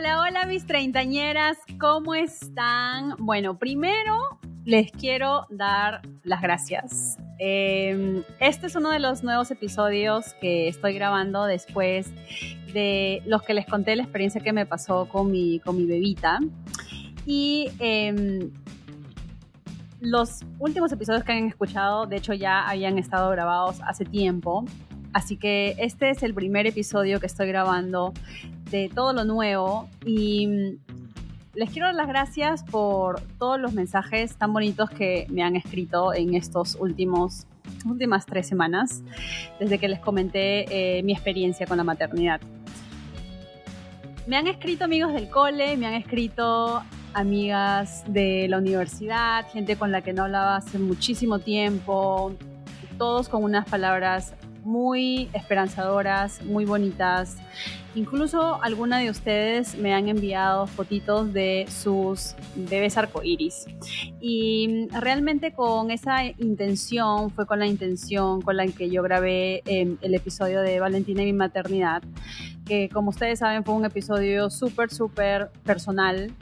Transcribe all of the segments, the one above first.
Hola, hola mis treintañeras, ¿cómo están? Bueno, primero les quiero dar las gracias. Em, este es uno de los nuevos episodios que estoy grabando después de los que les conté la experiencia que me pasó con mi, con mi bebita. Y em, los últimos episodios que han escuchado, de hecho, ya habían estado grabados hace tiempo. Así que este es el primer episodio que estoy grabando de todo lo nuevo y mm, les quiero dar las gracias por todos los mensajes tan bonitos que me han escrito en estos últimos últimas tres semanas desde que les comenté eh, mi experiencia con la maternidad. Me han escrito amigos del cole, me han escrito amigas de la universidad, gente con la que no hablaba hace muchísimo tiempo, todos con unas palabras muy esperanzadoras, muy bonitas. Incluso alguna de ustedes me han enviado fotitos de sus bebés arcoíris. Y realmente con esa intención, fue con la intención con la que yo grabé em, el episodio de Valentina y mi maternidad, que como ustedes saben fue un episodio súper, súper personal.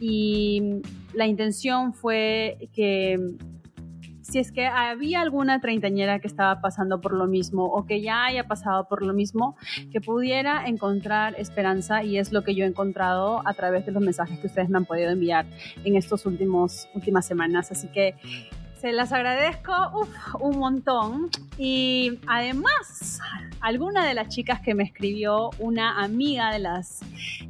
Y la intención fue que si es que había alguna treintañera que estaba pasando por lo mismo o que ya haya pasado por lo mismo, que pudiera encontrar esperanza y es lo que yo he encontrado a través de los mensajes que ustedes me han podido enviar en estas últimas semanas. Así que se las agradezco un montón. Y además, alguna de las chicas que me escribió, una amiga de las,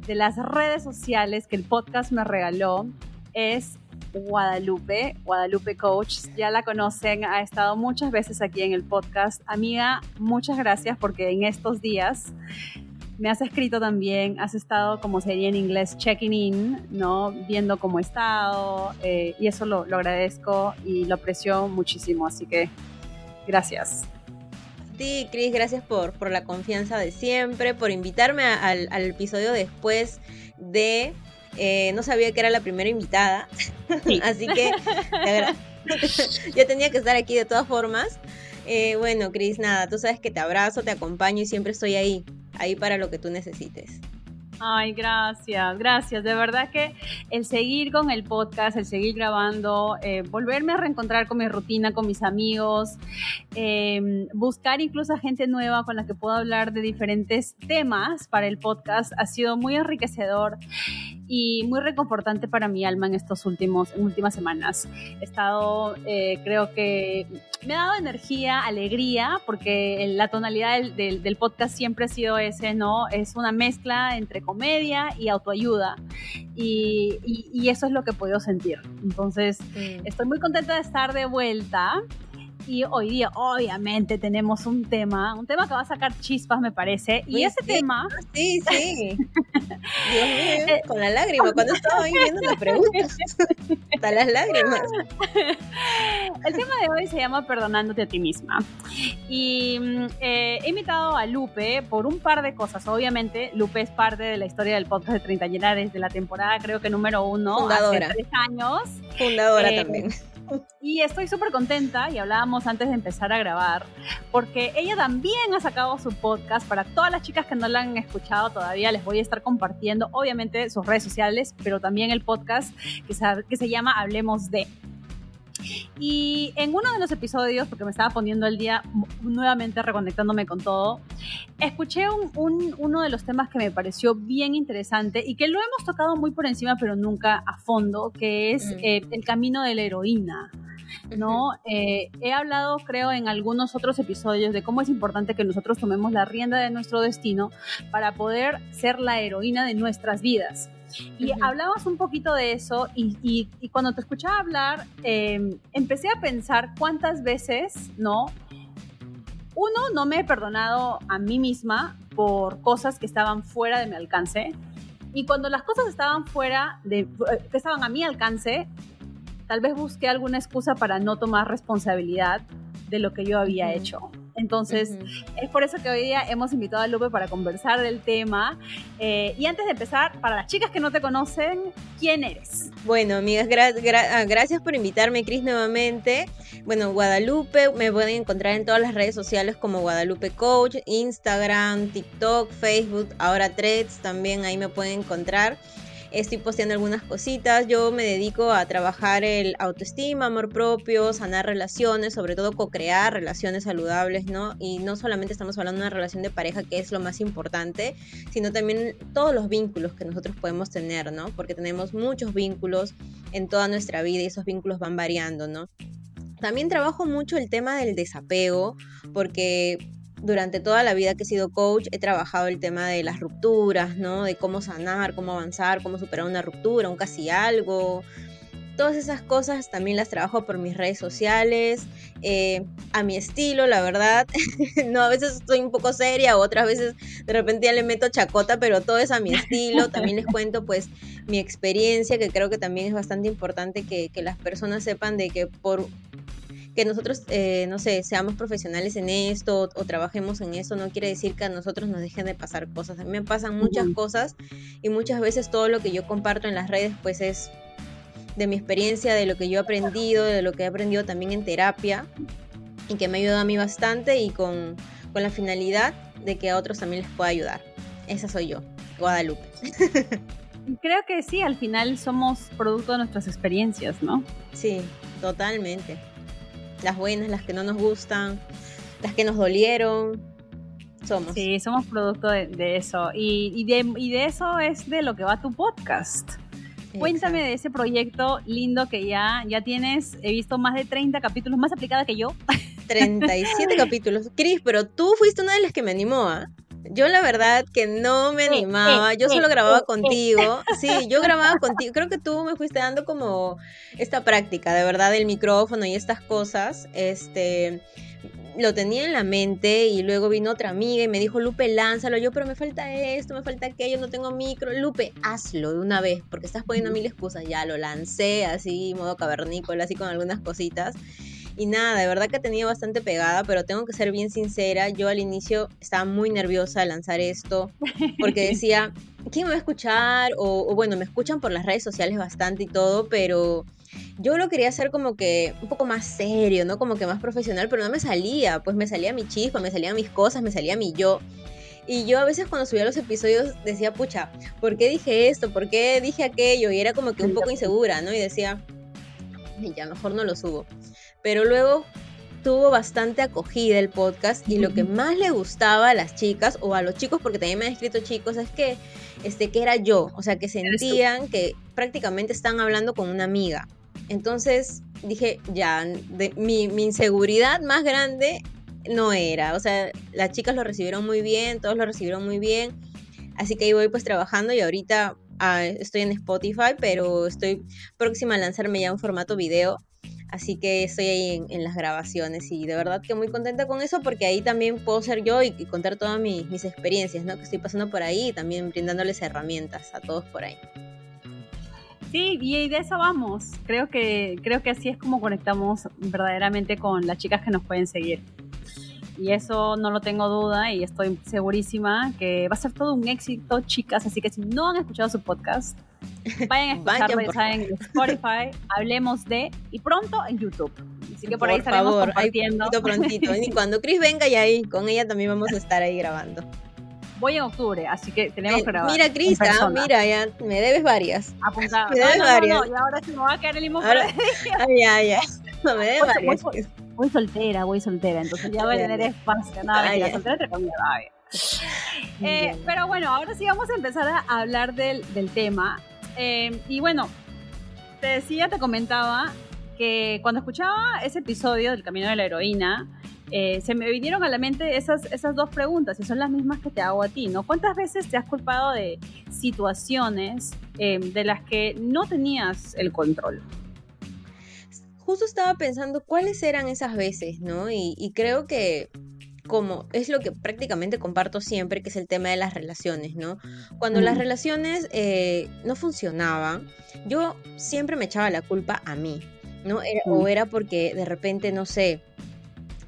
de las redes sociales que el podcast me regaló, es Guadalupe, Guadalupe Coach. Ya la conocen, ha estado muchas veces aquí en el podcast. Amiga, muchas gracias porque en estos días me has escrito también, has estado, como sería en inglés, checking in, ¿no? Viendo cómo he estado, eh, y eso lo, agradezco y lo aprecio muchísimo, así que gracias. Sí, Cris, gracias por, por la confianza de siempre, por invitarme al, al episodio después de eh, no sabía que era la primera invitada, así que yo tenía que estar aquí de todas formas. Eh, bueno, Cris, nada, tú sabes que te abrazo, te acompaño y siempre estoy ahí, ahí para lo que tú necesites. Ay, gracias, gracias. De verdad que el seguir con el podcast, el seguir grabando, eh, volverme a reencontrar con mi rutina, con mis amigos, em, buscar incluso a gente nueva con la que puedo hablar de diferentes temas para el podcast ha sido muy enriquecedor y muy reconfortante para mi alma en estos últimos en últimas semanas. He estado, eh, creo que me ha dado energía, alegría, porque la tonalidad del, del, podcast siempre ha sido ese, ¿no? Es una mezcla entre comedia y autoayuda. Y, y, eso es lo que he podido sentir. Entonces, mm. estoy muy contenta de estar de vuelta. Y hoy día, obviamente, tenemos un tema, un tema que va a sacar chispas, me parece. Y ese tema. Sí, sí. Dios mío, eh, con la lágrima, cuando estaba ahí viendo las preguntas. Hasta las lágrimas. El tema de hoy se llama Perdonándote a ti misma. Y mm, eh, he invitado a Lupe por un par de cosas. Obviamente, Lupe es parte de la historia del podcast de Treintañera desde la temporada, creo que número uno. Fundadora. Hace tres años. Fundadora eh, también y estoy súper contenta, y hablábamos antes de empezar a grabar, porque ella también ha sacado su podcast. Para todas las chicas que no la han escuchado todavía, les voy a estar compartiendo, obviamente, sus redes sociales, pero también el podcast que se, que se llama Hablemos de. Y en uno de los episodios, porque me estaba poniendo el día nuevamente reconectándome con todo, escuché un, uno de los temas que me pareció bien interesante y que lo hemos tocado muy por encima, pero nunca a fondo, que es eh, el camino de la heroína. ¿no? Eh, he hablado, creo, en algunos otros episodios de cómo es importante que nosotros tomemos la rienda de nuestro destino para poder ser la heroína de nuestras vidas. Y hablabas un poquito de eso y, cuando te escuchaba hablar, em, empecé a pensar cuántas veces, ¿no? Uno, no me he perdonado a mí misma por cosas que estaban fuera de mi alcance. Y cuando las cosas estaban fuera de, que estaban a mi alcance, tal vez busqué alguna excusa para no tomar responsabilidad de lo que yo había hecho. Entonces, es por eso que hoy día hemos invitado a Lupe para conversar del tema. Eh, y antes de empezar, para las chicas que no te conocen, ¿quién eres? Bueno, amigas, ah, gracias por invitarme, Cris, nuevamente. Bueno, Guadalupe, me pueden encontrar en todas las redes sociales como Guadalupe Coach, Instagram, TikTok, Facebook, ahora Threads, también ahí me pueden encontrar estoy posteando algunas cositas. Yo me dedico a trabajar el autoestima, amor propio, sanar relaciones, sobre todo co-crear relaciones saludables, ¿no? Y no solamente estamos hablando de una relación de pareja, que es lo más importante, sino también todos los vínculos que nosotros podemos tener, ¿no? Porque tenemos muchos vínculos en toda nuestra vida y esos vínculos van variando, ¿no? También trabajo mucho el tema del desapego, porque durante toda la vida que he sido coach he trabajado el tema de las rupturas, ¿no? De cómo sanar, cómo avanzar, cómo superar una ruptura, un casi algo. Todas esas cosas también las trabajo por mis redes sociales, eh, a mi estilo, la verdad. no, a veces estoy un poco seria, otras veces de repente ya le meto chacota, pero todo es a mi estilo. También les cuento pues mi experiencia, que creo que también es bastante importante que, que las personas sepan de que por que nosotros, eh, no sé, seamos profesionales en esto o, trabajemos en esto, no quiere decir que a nosotros nos dejen de pasar cosas. A mí me pasan muchas cosas y muchas veces todo lo que yo comparto en las redes pues es de mi experiencia, de lo que yo he aprendido, de lo que he aprendido también en terapia y que me ha ayudado a mí bastante y con, con la finalidad de que a otros también les pueda ayudar. Esa soy yo, Guadalupe. Creo que sí, al final somos producto de nuestras experiencias, ¿no? Sí, totalmente las buenas, las que no nos gustan, las que nos dolieron. Somos. Sí, somos producto de, eso. Y, de, eso es de lo que va tu podcast. Cuéntame de ese proyecto lindo que ya, ya tienes. He visto más de 30 capítulos, más aplicada que yo. 37 capítulos. Cris, pero tú fuiste una de las que me animó, ¿ah? Yo la verdad que no me animaba, yo solo grababa contigo. Sí, yo grababa contigo. Creo que tú me fuiste dando como esta práctica, de verdad, del micrófono y estas cosas. Este, lo tenía en la mente y luego vino otra amiga y me dijo, Lupe, lánzalo. Yo, pero me falta esto, me falta aquello, no tengo micro. Lupe, hazlo de una vez, porque estás poniendo mil excusas. Ya lo lancé así, modo cavernícola, así con algunas cositas. Y nada, de verdad que ha tenido bastante pegada, pero tengo que ser bien sincera, yo al inicio estaba muy nerviosa de lanzar esto, porque decía, ¿quién me va a escuchar? O, bueno, me escuchan por las redes sociales bastante y todo, pero yo lo quería hacer como que un poco más serio, ¿no? Como que más profesional, pero no me salía, pues me salía mi chispa, me salían mis cosas, me salía mi yo. Y yo a veces cuando subía los episodios decía, pucha, ¿por qué dije esto? ¿Por qué dije aquello? Y era como que un poco insegura, ¿no? Y decía, ya mejor no lo subo. Pero luego tuvo bastante acogida el podcast y lo que más le gustaba a las chicas o a los chicos, porque también me han escrito chicos, es que, este, que era yo, o sea, que sentían que prácticamente están hablando con una amiga. Entonces dije, ya, de, mi, inseguridad más grande no era, o sea, las chicas lo recibieron muy bien, todos lo recibieron muy bien, así que ahí voy pues trabajando y ahorita ah, estoy en Spotify, pero estoy próxima a lanzarme ya un formato video Así que estoy ahí en, las grabaciones y de verdad que muy contenta con eso porque ahí también puedo ser yo y, contar todas mis, experiencias, ¿no? Que estoy pasando por ahí y también brindándoles herramientas a todos por ahí. Sí, y de eso vamos. Creo que, creo que así es como conectamos verdaderamente con las chicas que nos pueden seguir. Y eso no lo tengo duda y estoy segurísima que va a ser todo un éxito, chicas. Así que si no han escuchado su podcast, vayan a escucharlo ya en Spotify, hablemos de, y pronto en YouTube. Así que por, ahí estaremos favor, compartiendo. Ahí prontito. Y cuando Chris venga y ahí, con ella también vamos a estar ahí grabando. Voy en octubre, así que tenemos que grabar. Mira, Cris, ah, mira, ya me debes varias. Me debes no, no, varias. No, y ahora sí me va a quedar el limón ahora, Ay, ya, ya. No, me debes varias voy soltera, voy soltera, entonces ya voy a tener espacio, nada, la soltera te comida, eh, pero bueno, ahora sí vamos a empezar a hablar del, del tema. Eh, y bueno, te decía, te comentaba que cuando escuchaba ese episodio del Camino de la Heroína, eh, se me vinieron a la mente esas, esas dos preguntas y son las mismas que te hago a ti, ¿no? ¿Cuántas veces te has culpado de situaciones de las que no tenías el control? Justo estaba pensando cuáles eran esas veces, ¿no? Y, creo que como es lo que prácticamente comparto siempre, que es el tema de las relaciones, ¿no? Cuando las relaciones eh, no funcionaban, yo siempre me echaba la culpa a mí. ¿no? O era porque de repente, no sé,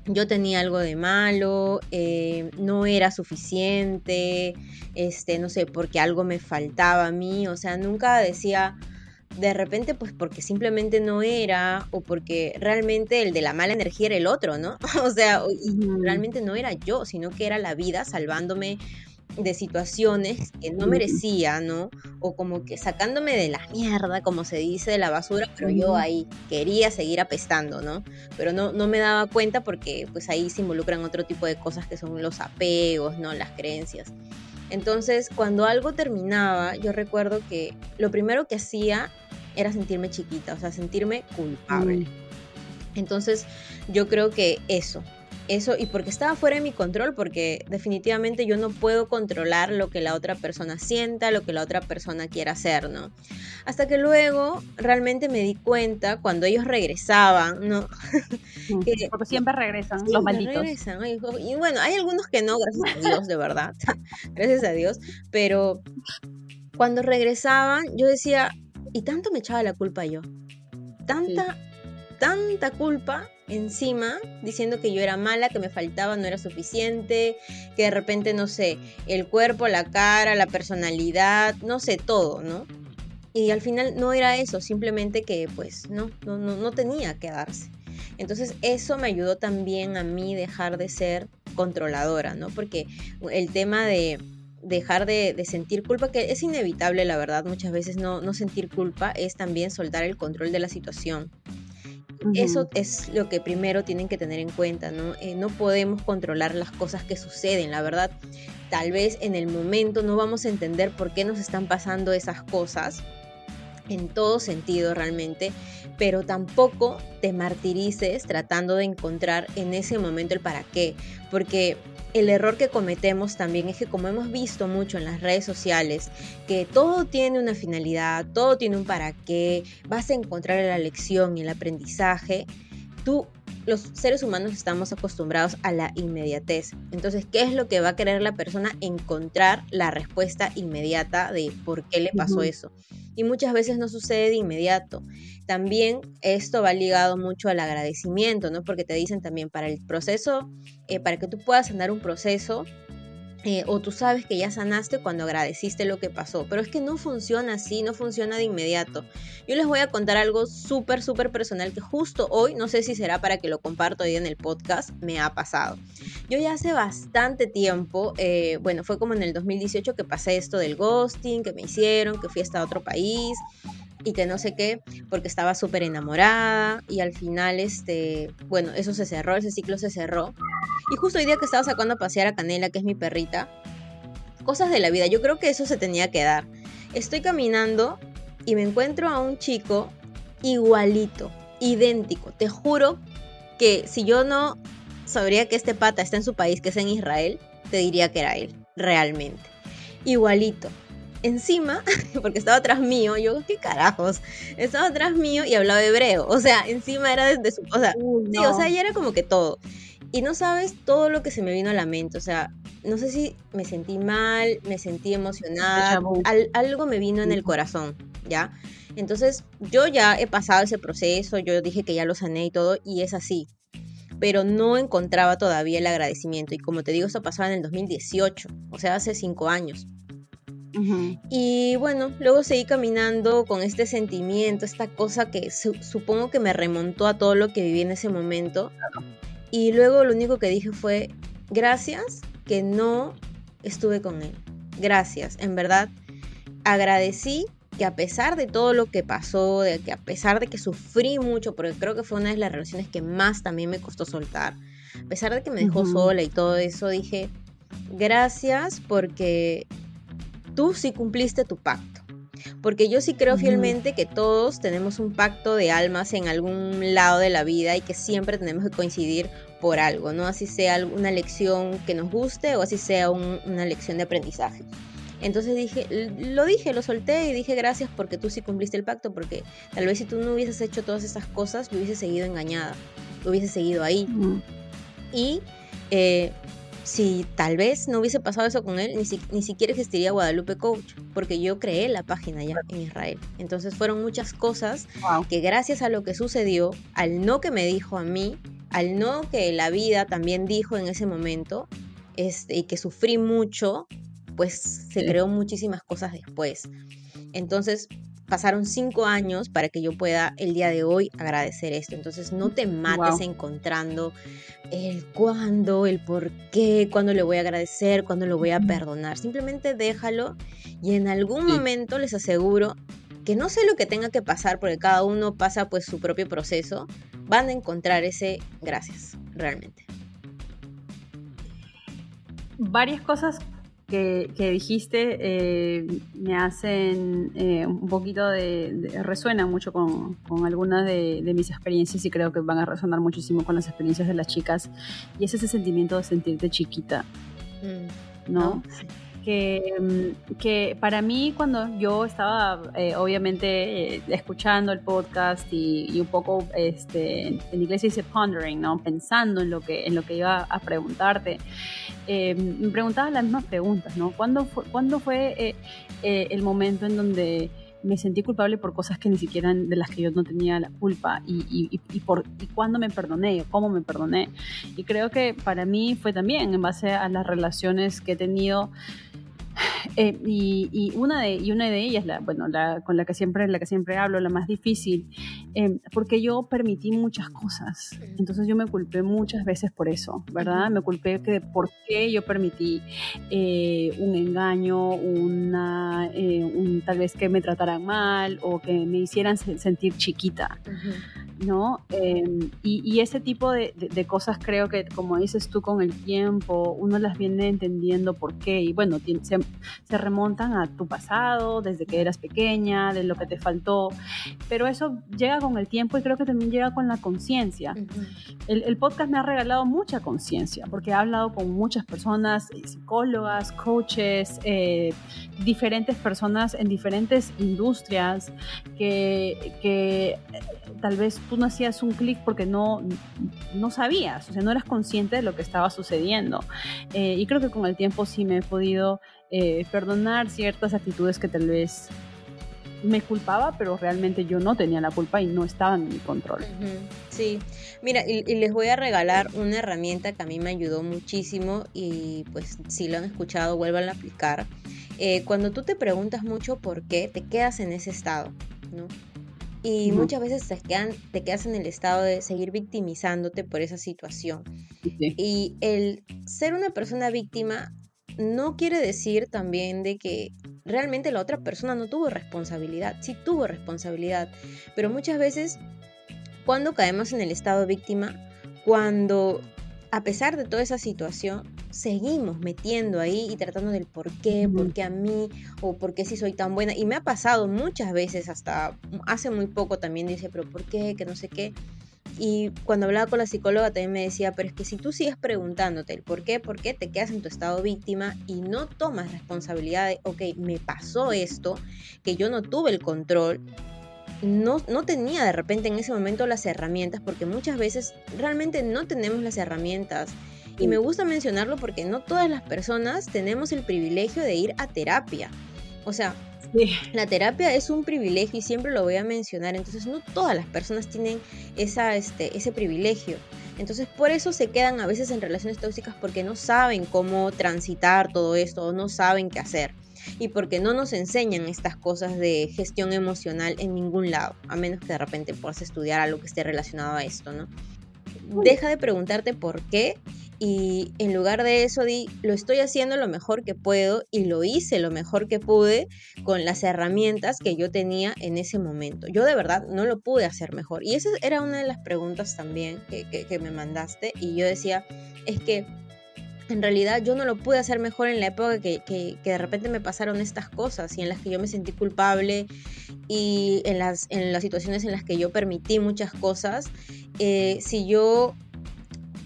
yo tenía algo de malo, eh, no era suficiente, este, no sé, porque algo me faltaba a mí, o sea, nunca decía de repente pues porque simplemente no era o porque realmente el de la mala energía era el otro, ¿no? o sea, y realmente no era yo, sino que era la vida salvándome de situaciones que no merecía, ¿no? O como que sacándome de la mierda, como se dice, de la basura, pero yo ahí quería seguir apestando, ¿no? Pero no, no me daba cuenta porque pues ahí se involucran otro tipo de cosas que son los apegos, ¿no? Las creencias. Entonces, cuando algo terminaba, yo recuerdo que lo primero que hacía era sentirme chiquita, o sea, sentirme culpable. Mm. Entonces, yo creo que eso, eso, y porque estaba fuera de mi control, porque definitivamente yo no puedo controlar lo que la otra persona sienta, lo que la otra persona quiera hacer, ¿no? Hasta que luego realmente me di cuenta cuando ellos regresaban, ¿no? porque siempre regresan, los malditos. Regresan, y bueno, hay algunos que no, gracias a Dios, de verdad, gracias a Dios, pero cuando regresaban yo decía, y tanto me echaba la culpa yo, tanta, tanta culpa encima diciendo que yo era mala, que me faltaba, no era suficiente, que de repente, no sé, el cuerpo, la cara, la personalidad, no sé, todo, ¿no? Y al final no era eso, simplemente que pues no, no, no, no tenía que darse. Entonces eso me ayudó también a mí dejar de ser controladora, ¿no? Porque el tema de dejar de, de, sentir culpa, que es inevitable, la verdad, muchas veces no, no sentir culpa es también soltar el control de la situación. Eso es lo que primero tienen que tener en cuenta, ¿no? Eh, no podemos controlar las cosas que suceden, la verdad. Tal vez en el momento no vamos a entender por qué nos están pasando esas cosas, en todo sentido realmente, pero tampoco te martirices tratando de encontrar en ese momento el para qué, porque el error que cometemos también es que como hemos visto mucho en las redes sociales, que todo tiene una finalidad, todo tiene un para qué, vas a encontrar la lección y el aprendizaje, tú los seres humanos estamos acostumbrados a la inmediatez. Entonces, ¿qué es lo que va a querer la persona? Encontrar la respuesta inmediata de por qué le pasó eso. Y muchas veces no sucede de inmediato. También esto va ligado mucho al agradecimiento, ¿no? Porque te dicen también para el proceso, eh, para que tú puedas andar un proceso, eh, o tú sabes que ya sanaste cuando agradeciste lo que pasó. Pero es que no funciona así, no funciona de inmediato. Yo les voy a contar algo súper, súper personal que justo hoy, no sé si será para que lo comparto hoy en el podcast, me ha pasado. Yo ya hace bastante tiempo, eh, bueno, fue como en el 2018 que pasé esto del ghosting, que me hicieron, que fui hasta otro país y que no sé qué, porque estaba súper enamorada y al final, este, bueno, eso se cerró, ese ciclo se cerró. Y justo hoy día que estaba sacando a pasear a Canela, que es mi perrita, cosas de la vida, yo creo que eso se tenía que dar. Estoy caminando y me encuentro a un chico igualito, idéntico. Te juro que si yo no sabría que este pata está en su país, que es en Israel, te diría que era él, realmente. Igualito encima, porque estaba atrás mío, yo, ¿qué carajos? Estaba atrás mío y hablaba hebreo. O sea, encima era desde su. O sea, sí, o sea, ya era como que todo. Y no sabes todo lo que se me vino a la mente. O sea, no sé si me sentí mal, me sentí emocionada. algo me vino en el corazón, ¿ya? Entonces, yo ya he pasado ese proceso, yo dije que ya lo sané y todo, y es así. Pero no encontraba todavía el agradecimiento. Y como te digo, esto pasaba en el 2018, o sea, hace cinco años. Y bueno, luego seguí caminando con este sentimiento, esta cosa que supongo que me remontó a todo lo que viví en ese momento. Y luego lo único que dije fue, gracias que no estuve con él. Gracias, en verdad. Agradecí que a pesar de todo lo que pasó, de que a pesar de que sufrí mucho, porque creo que fue una de las relaciones que más también me costó soltar, a pesar de que me dejó sola y todo eso, dije, gracias porque tú sí cumpliste tu pacto. Porque yo sí creo fielmente que todos tenemos un pacto de almas en algún lado de la vida y que siempre tenemos que coincidir por algo, ¿no? Así sea una lección que nos guste o así sea una lección de aprendizaje. Entonces dije, lo dije, lo solté y dije gracias porque tú sí cumpliste el pacto, porque tal vez si tú no hubieses hecho todas esas cosas, lo hubieses seguido engañada, lo hubieses seguido ahí. Y eh, si tal vez no hubiese pasado eso con él, ni, ni siquiera existiría Guadalupe Coach, porque yo creé la página ya en Israel. Entonces fueron muchas cosas que gracias a lo que sucedió, al no que me dijo a mí, al no que la vida también dijo en ese momento, este, y que sufrí mucho, pues se creó muchísimas cosas después. Entonces, pasaron cinco años para que yo pueda el día de hoy agradecer esto. Entonces no te mates encontrando el cuándo, el por qué, cuándo le voy a agradecer, cuándo lo voy a perdonar. Simplemente déjalo y en algún momento les aseguro que no sé lo que tenga que pasar porque cada uno pasa pues su propio proceso, van a encontrar ese gracias, realmente. Varias cosas que, dijiste eh, me hacen eh, un poquito de, resuena mucho con, algunas de, mis experiencias y creo que van a resonar muchísimo con las experiencias de las chicas y es ese sentimiento de sentirte chiquita, mm. ¿no? que, mm, que para mí cuando yo estaba eh, obviamente eh, escuchando el podcast y, un poco este, en inglés se dice pondering, ¿no? pensando en lo que, en lo que iba a preguntarte, eh, me preguntaba las mismas preguntas, ¿no? ¿Cuándo fue, ¿cuándo fue el momento en donde me sentí culpable por cosas que ni siquiera de las que yo no tenía la culpa y, y, y, por, y cuándo me perdoné o cómo me perdoné. Y creo que para mí fue también en base a las relaciones que he tenido eh, y, una de, y una de ellas, la, bueno, la, con la que, siempre, la que siempre hablo, la más difícil, eh, porque yo permití muchas cosas. Entonces yo me culpé muchas veces por eso, ¿verdad? Me culpé de por qué yo permití eh, un engaño, una, un, tal vez que me trataran mal o que me hicieran sentir chiquita. ¿no? Em, y, ese tipo de, cosas creo que, como dices tú, con el tiempo uno las viene entendiendo por qué. Y bueno, se, se, remontan a tu pasado, desde que eras pequeña, de lo que te faltó. Pero eso llega con el tiempo y creo que también llega con la conciencia. el, podcast me ha regalado mucha conciencia, porque he hablado con muchas personas, eh, psicólogas, coaches, eh, diferentes personas en diferentes industrias que, que tal vez tú no hacías un clic porque no, no sabías, o sea, no eras consciente de lo que estaba sucediendo. Eh, y creo que con el tiempo sí me he podido eh, perdonar ciertas actitudes que tal vez me culpaba, pero realmente yo no tenía la culpa y no estaba en mi control. Sí, mira, y, les voy a regalar una herramienta que a mí me ayudó muchísimo y pues si lo han escuchado, vuelvan a aplicar. Eh, cuando tú te preguntas mucho por qué, te quedas en ese estado, ¿no? Y muchas veces te, quedan, te quedas en el estado de seguir victimizándote por esa situación. Y el ser una persona víctima no quiere decir también de que realmente la otra persona no tuvo responsabilidad. Sí tuvo responsabilidad. Pero muchas veces cuando caemos en el estado víctima, cuando a pesar de toda esa situación, seguimos metiendo ahí y tratando del por qué, por qué a mí, o por qué si soy tan buena. Y me ha pasado muchas veces, hasta hace muy poco también dice, pero ¿por qué? Que no sé qué. Y cuando hablaba con la psicóloga también me decía, pero es que si tú sigues preguntándote el por qué, por qué te quedas en tu estado víctima y no tomas responsabilidad de, ok, me pasó esto, que yo no tuve el control, no, tenía de repente en ese momento las herramientas, porque muchas veces realmente no tenemos las herramientas. Y me gusta mencionarlo porque no todas las personas tenemos el privilegio de ir a terapia. O sea, la terapia es un privilegio y siempre lo voy a mencionar. Entonces no todas las personas tienen esa, este, ese privilegio. Entonces por eso se quedan a veces en relaciones tóxicas porque no saben cómo transitar todo esto o no saben qué hacer y porque no nos enseñan estas cosas de gestión emocional en ningún lado, a menos que de repente puedas estudiar algo que esté relacionado a esto, ¿no? Deja de preguntarte por qué y en lugar de eso di, lo estoy haciendo lo mejor que puedo y lo hice lo mejor que pude con las herramientas que yo tenía en ese momento. Yo de verdad no lo pude hacer mejor. Y esa era una de las preguntas también que, que me mandaste y yo decía, es que en realidad yo no lo pude hacer mejor en la época que, de repente me pasaron estas cosas y en las que yo me sentí culpable y en las, en las situaciones en las que yo permití muchas cosas. Eh, si yo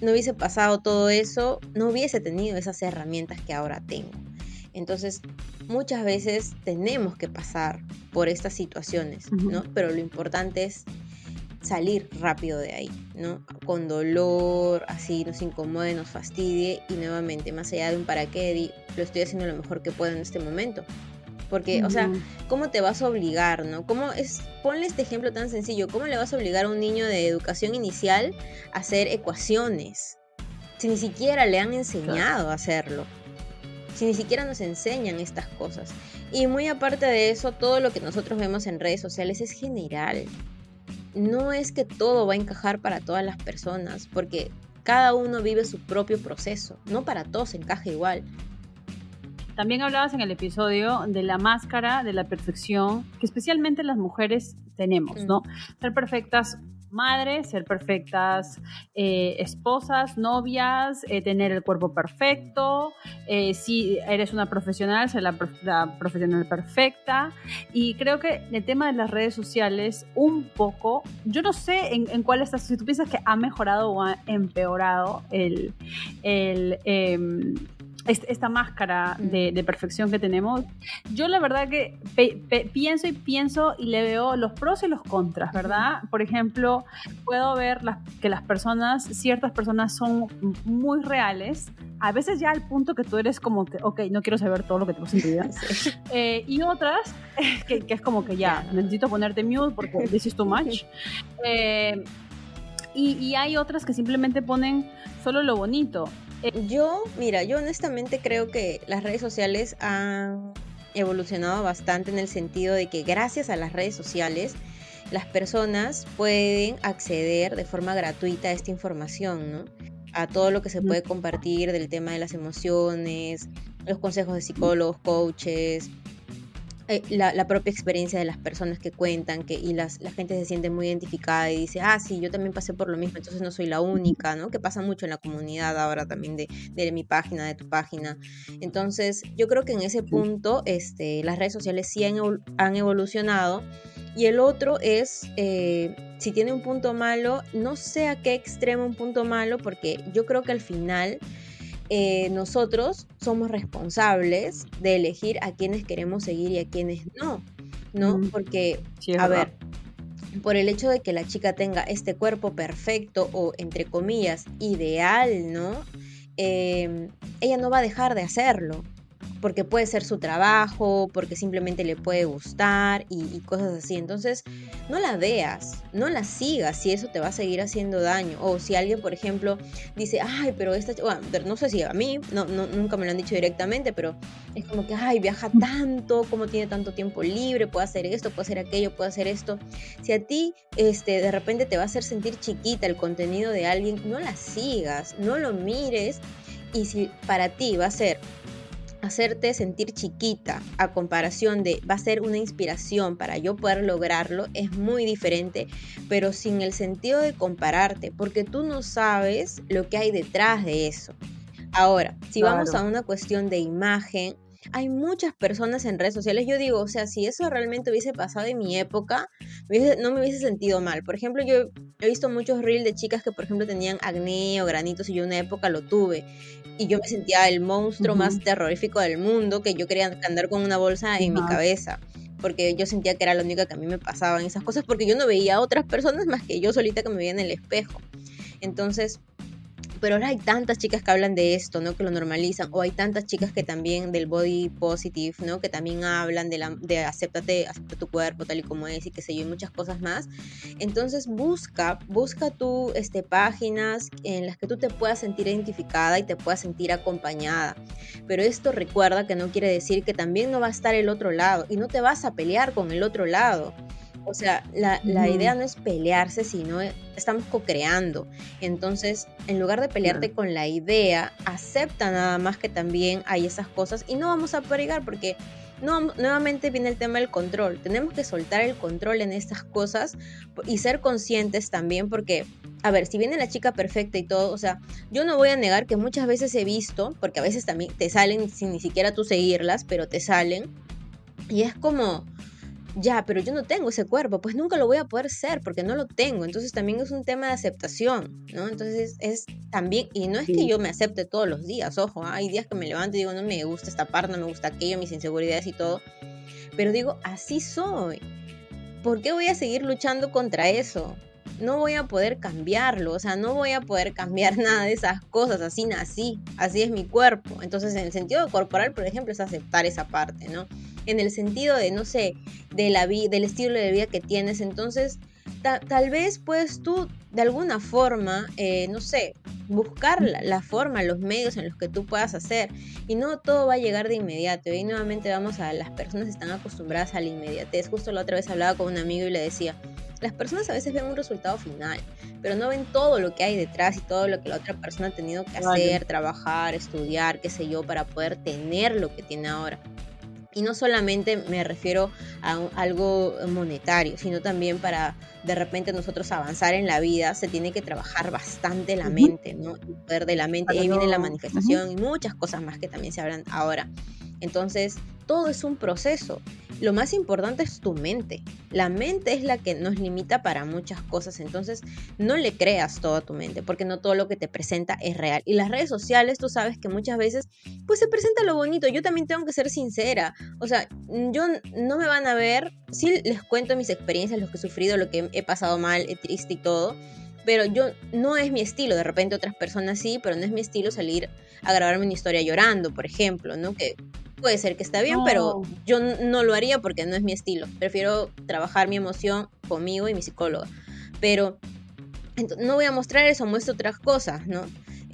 no hubiese pasado todo eso, no hubiese tenido esas herramientas que ahora tengo. Entonces, muchas veces tenemos que pasar por estas situaciones, ¿no? Pero lo importante es salir rápido de ahí, ¿no? Con dolor, así nos incomode, nos fastidie y nuevamente, más allá de un para qué, lo estoy haciendo lo mejor que puedo en este momento. Porque, o sea, ¿cómo te vas a obligar, no? ¿Cómo es, ponle este ejemplo tan sencillo, ¿cómo le vas a obligar a un niño de educación inicial a hacer ecuaciones? Si ni siquiera le han enseñado a hacerlo. Si ni siquiera nos enseñan estas cosas. Y muy aparte de eso, todo lo que nosotros vemos en redes sociales es general no es que todo va a encajar para todas las personas, porque cada uno vive su propio proceso, no para todos encaja igual. También hablabas en el episodio de la máscara de la perfección que especialmente las mujeres tenemos, ¿no? Mm. Ser perfectas madres, ser perfectas eh, esposas, novias, eh, tener el cuerpo perfecto, eh, si eres una profesional, ser la, profesional perfecta. Y creo que el tema de las redes sociales, un poco, yo no sé en, cuál estás, si tú piensas que ha mejorado o ha empeorado el, el em, esta máscara de, perfección que tenemos. Yo la verdad que pienso y pienso y le veo los pros y los contras, ¿verdad? Por ejemplo, puedo ver que las personas, ciertas personas son muy reales, a veces ya al punto que tú eres como que, ok, no quiero saber todo lo que te pasa en tu vida. Eh, y otras que, es como que ya, necesito ponerte mute porque this is too much. Eh, y, y hay otras que simplemente ponen solo lo bonito. Eh, yo, mira, yo honestamente creo que las redes sociales han evolucionado bastante en el sentido de que gracias a las redes sociales las personas pueden acceder de forma gratuita a esta información, ¿no? A todo lo que se puede compartir del tema de las emociones, los consejos de psicólogos, coaches, eh, la, propia experiencia de las personas que cuentan que, y las, la gente se siente muy identificada y dice, ah, sí, yo también pasé por lo mismo, entonces no soy la única, ¿no? Que pasa mucho en la comunidad ahora también de, de mi página, de tu página. Entonces, yo creo que en ese punto este, las redes sociales sí han, han evolucionado. Y el otro es, eh, si tiene un punto malo, no sé a qué extremo un punto malo, porque yo creo que al final eh, nosotros somos responsables de elegir a quienes queremos seguir y a quienes no, ¿no? Porque, a ver, por el hecho de que la chica tenga este cuerpo perfecto o, entre comillas, ideal, ¿no? Eh, ella no va a dejar de hacerlo porque puede ser su trabajo, porque simplemente le puede gustar y, cosas así. Entonces, no la veas, no la sigas si eso te va a seguir haciendo daño. O si alguien, por ejemplo, dice, ay, pero esta, bueno, no sé si a mí, no, nunca me lo han dicho directamente, pero es como que, ay, viaja tanto, como tiene tanto tiempo libre, puede hacer esto, puede hacer aquello, puede hacer esto. Si a ti, este, de repente te va a hacer sentir chiquita el contenido de alguien, no la sigas, no lo mires. Y si para ti va a ser hacerte sentir chiquita a comparación de va a ser una inspiración para yo poder lograrlo es muy diferente, pero sin el sentido de compararte, porque tú no sabes lo que hay detrás de eso. Ahora, si vamos a una cuestión de imagen, hay muchas personas en redes sociales. Yo digo, o sea, si eso realmente hubiese pasado en mi época, no me hubiese sentido mal. Por ejemplo, yo he visto muchos reels de chicas que, por ejemplo, tenían acné o granitos y yo en una época lo tuve. Y yo me sentía el monstruo más terrorífico del mundo, que yo quería andar con una bolsa en mi cabeza porque yo sentía que era la única que a mí me pasaban esas cosas, porque yo no veía a otras personas más que yo solita que me veía en el espejo. Entonces, pero ahora hay tantas chicas que hablan de esto, ¿no? Que lo normalizan, o hay tantas chicas que también del body positive, ¿no? Que también hablan de, la, de acéptate, acepta tu cuerpo tal y como es y qué sé yo, y muchas cosas más. Entonces busca, busca tú este, páginas en las que tú te puedas sentir identificada y te puedas sentir acompañada. Pero esto recuerda que no quiere decir que también no va a estar el otro lado y no te vas a pelear con el otro lado. O sea, la, idea no es pelearse, sino estamos co-creando. Entonces, en lugar de pelearte con la idea, acepta nada más que también hay esas cosas y no vamos a pregar porque no, nuevamente viene el tema del control. Tenemos que soltar el control en estas cosas y ser conscientes también porque, a ver, si viene la chica perfecta y todo, o sea, yo no voy a negar que muchas veces he visto, porque a veces también te salen sin ni siquiera tú seguirlas, pero te salen. Y es como, ya, pero yo no tengo ese cuerpo, pues nunca lo voy a poder ser porque no lo tengo. Entonces también es un tema de aceptación, ¿no? Entonces es también, y no es que yo me acepte todos los días, ojo, ¿ah? hay días que me levanto y digo, no me gusta esta parte, no me gusta aquello, mis inseguridades y todo, pero digo, así soy. ¿Por qué voy a seguir luchando contra eso? no voy a poder cambiarlo, o sea, no voy a poder cambiar nada de esas cosas, así nací, así es mi cuerpo. Entonces, en el sentido corporal, por ejemplo, es aceptar esa parte, ¿no? En el sentido de, no sé, de la del estilo de vida que tienes, entonces, tal vez puedes tú, de alguna forma, eh, no sé, buscar la, forma, los medios en los que tú puedas hacer. Y no todo va a llegar de inmediato. Y nuevamente vamos a las personas que están acostumbradas a la inmediatez. Justo la otra vez hablaba con un amigo y le decía, las personas a veces ven un resultado final, pero no ven todo lo que hay detrás y todo lo que la otra persona ha tenido que hacer, trabajar, estudiar, qué sé yo, para poder tener lo que tiene ahora. Y no solamente me refiero a algo monetario, sino también para de repente nosotros avanzar en la vida, se tiene que trabajar bastante la mente, ¿no? El poder de la mente, ahí viene la manifestación y muchas cosas más que también se hablan ahora. Entonces, todo es un proceso. Lo más importante es tu mente. La mente es la que nos limita para muchas cosas. Entonces, no le creas todo a tu mente, porque no todo lo que te presenta es real. Y las redes sociales, tú sabes que muchas veces, pues se presenta lo bonito. Yo también tengo que ser sincera. O sea, yo no me van a ver. Sí les cuento mis experiencias, lo que he sufrido, lo que he pasado mal, he triste y todo pero yo no es mi estilo, de repente otras personas sí, pero no es mi estilo salir a grabarme una historia llorando, por ejemplo, ¿no? Que puede ser que está bien, pero yo no lo haría porque no es mi estilo. Prefiero trabajar mi emoción conmigo y mi psicóloga. Pero no voy a mostrar eso, muestro otras cosas, ¿no?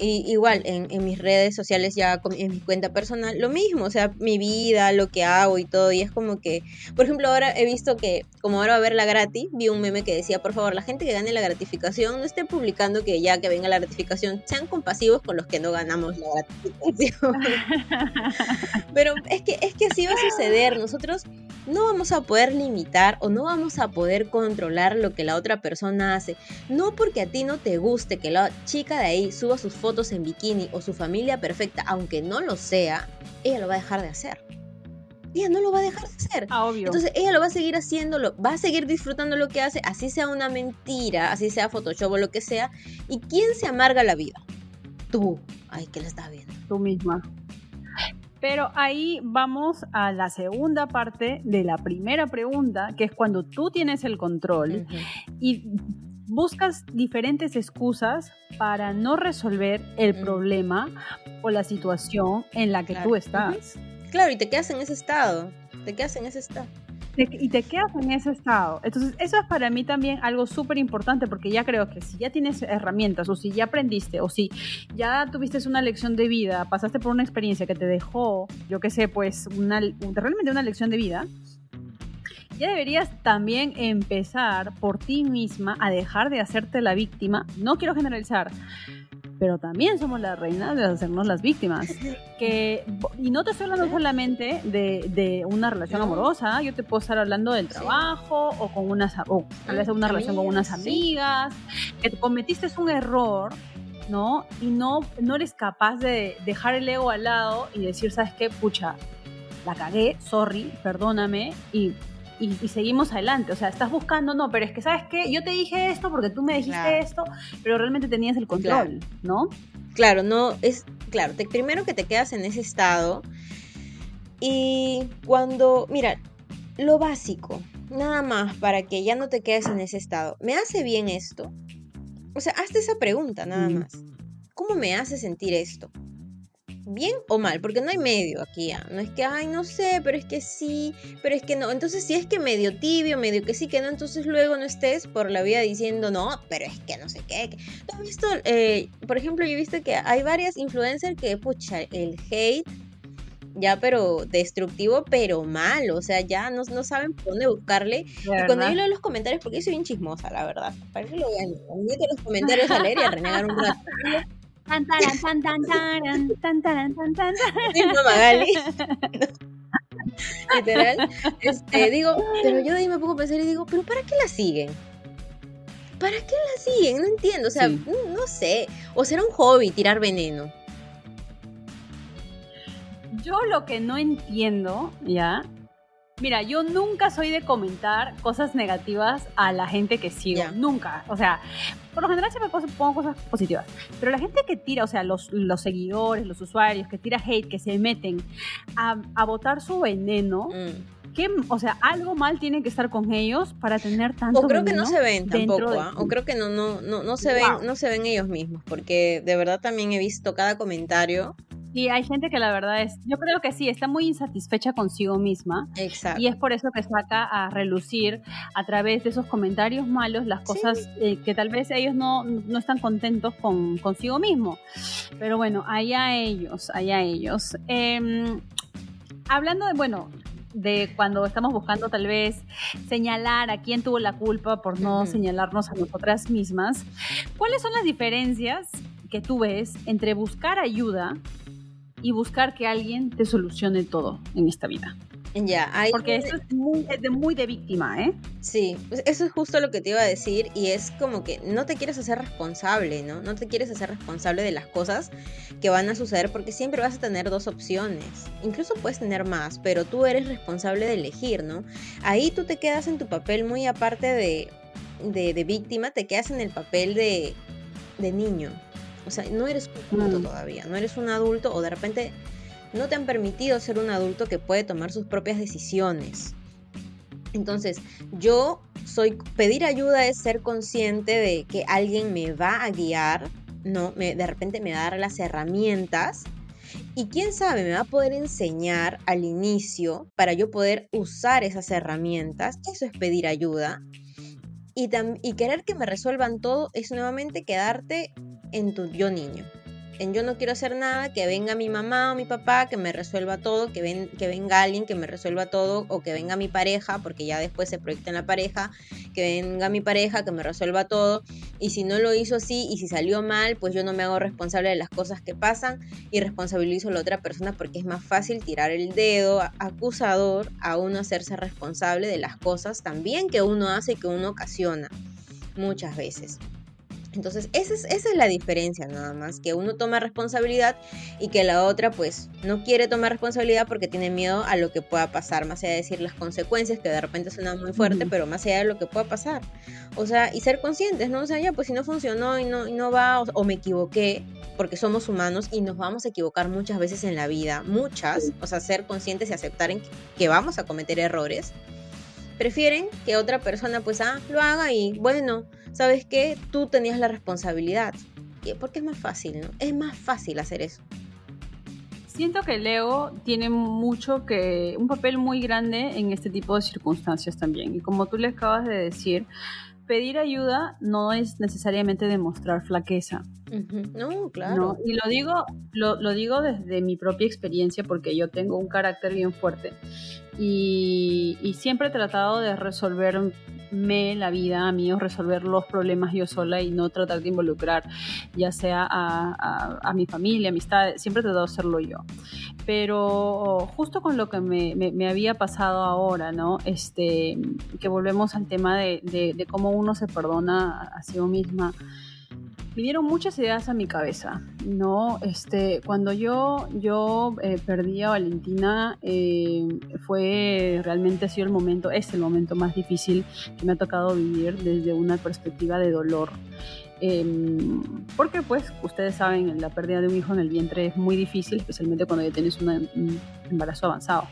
Y igual, en, mis redes sociales, ya en mi cuenta personal, lo mismo, o sea, mi vida, lo que hago y todo. Y es como que, por ejemplo, ahora he visto que, como ahora va a ver la gratis, vi un meme que decía, por favor, la gente que gane la gratificación no esté publicando que ya que venga la gratificación, sean compasivos con los que no ganamos la gratificación. Pero es que, es que así va a suceder. Nosotros no vamos a poder limitar o no vamos a poder controlar lo que la otra persona hace. No porque a ti no te guste que la chica de ahí suba sus fotos en bikini o su familia perfecta, aunque no lo sea, ella lo va a dejar de hacer. Ella no lo va a dejar de hacer. Ah, obvio. Entonces ella lo va a seguir haciéndolo, va a seguir disfrutando lo que hace, así sea una mentira, así sea Photoshop o lo que sea. ¿Y quién se amarga la vida? Tú. Ay, que la estás viendo. Tú misma. Pero ahí vamos a la segunda parte de la primera pregunta, que es cuando tú tienes el control y buscas diferentes excusas para no resolver el problema o la situación en la que tú estás. Claro, y te quedas en ese estado, te quedas en ese estado y te quedas en ese estado. Entonces, eso es para mí también algo súper importante porque ya creo que si ya tienes herramientas o si ya aprendiste o si ya tuviste una lección de vida, pasaste por una experiencia que te dejó, yo qué sé, pues una, realmente una lección de vida, ya deberías también empezar por ti misma a dejar de hacerte la víctima. No quiero generalizar, pero también somos las reinas de hacernos las víctimas. Que, y no te estoy hablando solamente de, de una relación amorosa, yo te puedo estar hablando del trabajo o con unas, o tal vez una relación con unas amigas, que cometiste un error, ¿no? Y no, no eres capaz de dejar el ego al lado y decir, ¿sabes qué? Pucha, la cagué, sorry, perdóname, y y, seguimos adelante. O sea, estás buscando, no, pero es que, ¿sabes qué? Yo te dije esto porque tú me dijiste esto, pero realmente tenías el control, ¿no? Claro, no, es, claro, te, primero que te quedas en ese estado y cuando, mira, lo básico, nada más para que ya no te quedes en ese estado. ¿Me hace bien esto? O sea, hazte esa pregunta nada más. ¿Cómo me hace sentir esto? Bien o mal, porque no hay medio aquí, ¿ya? no es que, ay, no sé, pero es que sí, pero es que no. Entonces, si es que medio tibio, medio que sí, que no, entonces luego no estés por la vida diciendo, no, pero es que no sé qué. ¿Tú has visto, eh, por ejemplo, yo he visto que hay varias influencers que, pucha, el hate ya pero destructivo, pero mal, o sea, ya no, no saben por dónde buscarle. y cuando yo leo los comentarios, porque yo soy bien chismosa, la verdad, para que lo vean, meto los comentarios a leer y a renegar un rato. Tan, tan, tan, tan, tan, tan, tan, tan. Literal. Este, digo, pero yo de ahí me pongo a pensar y digo, ¿pero para qué la siguen? ¿Para qué la siguen? No entiendo. O sea, no sé. O será un hobby tirar veneno. Yo lo que no entiendo, ¿ya? Mira, yo nunca soy de comentar cosas negativas a la gente que sigo. Nunca. O sea, por lo general siempre pongo cosas positivas. Pero la gente que tira, o sea, los, los seguidores, los usuarios que tira hate, que se meten a, a botar su veneno. Mm ¿qué, o sea, algo mal tiene que estar con ellos para tener tanto O creo que no se ven tampoco, ¿ah? o creo que no, no, no, no se ven, no se ven ellos mismos, porque de verdad también he visto cada comentario y hay gente que la verdad es, yo creo que sí, está muy insatisfecha consigo misma. Exacto. Y es por eso que saca a relucir a través de esos comentarios malos las cosas eh, que tal vez ellos no, no están contentos con consigo mismo. Pero bueno, allá ellos, allá ellos. Em, hablando de, bueno, de cuando estamos buscando tal vez señalar a quién tuvo la culpa por no señalarnos a nosotras mismas, ¿cuáles son las diferencias que tú ves entre buscar ayuda y buscar que alguien te solucione todo en esta vida. Ya, hay... Porque eso es muy de, muy de víctima, ¿eh? Sí, pues eso es justo lo que te iba a decir y es como que no te quieres hacer responsable, ¿no? No te quieres hacer responsable de las cosas que van a suceder porque siempre vas a tener dos opciones. Incluso puedes tener más, pero tú eres responsable de elegir, ¿no? Ahí tú te quedas en tu papel muy aparte de, de, de víctima, te quedas en el papel de, de niño. O sea, no eres un adulto mm. todavía, no eres un adulto o de repente no te han permitido ser un adulto que puede tomar sus propias decisiones. Entonces, yo soy pedir ayuda es ser consciente de que alguien me va a guiar, no, me, de repente me va a dar las herramientas y quién sabe, me va a poder enseñar al inicio para yo poder usar esas herramientas. Eso es pedir ayuda. Y, querer que me resuelvan todo es nuevamente quedarte en tu yo niño. Yo no quiero hacer nada, que venga mi mamá o mi papá, que me resuelva todo, que, ven, que venga alguien que me resuelva todo, o que venga mi pareja, porque ya después se proyecta en la pareja, que venga mi pareja, que me resuelva todo. Y si no lo hizo así y si salió mal, pues yo no me hago responsable de las cosas que pasan y responsabilizo a la otra persona porque es más fácil tirar el dedo acusador a uno hacerse responsable de las cosas también que uno hace y que uno ocasiona muchas veces. Entonces, esa es, esa es la diferencia nada más, que uno toma responsabilidad y que la otra pues no quiere tomar responsabilidad porque tiene miedo a lo que pueda pasar, más allá de decir las consecuencias, que de repente suena muy fuerte, pero más allá de lo que pueda pasar. O sea, y ser conscientes, ¿no? O sea, ya pues si no funcionó y no, y no va o, me equivoqué, porque somos humanos y nos vamos a equivocar muchas veces en la vida, muchas, o sea, ser conscientes y aceptar en que vamos a cometer errores prefieren que otra persona pues ah, lo haga y bueno, ¿sabes qué? Tú tenías la responsabilidad. Porque es más fácil, ¿no? Es más fácil hacer eso. Siento que Leo tiene mucho que, un papel muy grande en este tipo de circunstancias también. Y como tú le acabas de decir, pedir ayuda no es necesariamente demostrar flaqueza. No, claro. y lo digo, lo, lo, digo desde mi propia experiencia porque yo tengo un carácter bien fuerte y, siempre he tratado de resolverme la vida a mí o resolver los problemas yo sola y no tratar de involucrar ya sea a, mi familia, amistades, siempre he tratado de hacerlo yo. Pero justo con lo que me, había pasado ahora, ¿no? Este, que volvemos al tema de, de cómo uno se perdona a sí misma vinieron muchas ideas a mi cabeza, ¿no? Este, cuando yo, yo eh, perdí a Valentina, eh, fue realmente ha sido el momento, es el momento más difícil que me ha tocado vivir desde una perspectiva de dolor. Em, porque pues ustedes saben, la pérdida de un hijo en el vientre es muy difícil, especialmente cuando ya tienes un embarazo avanzado.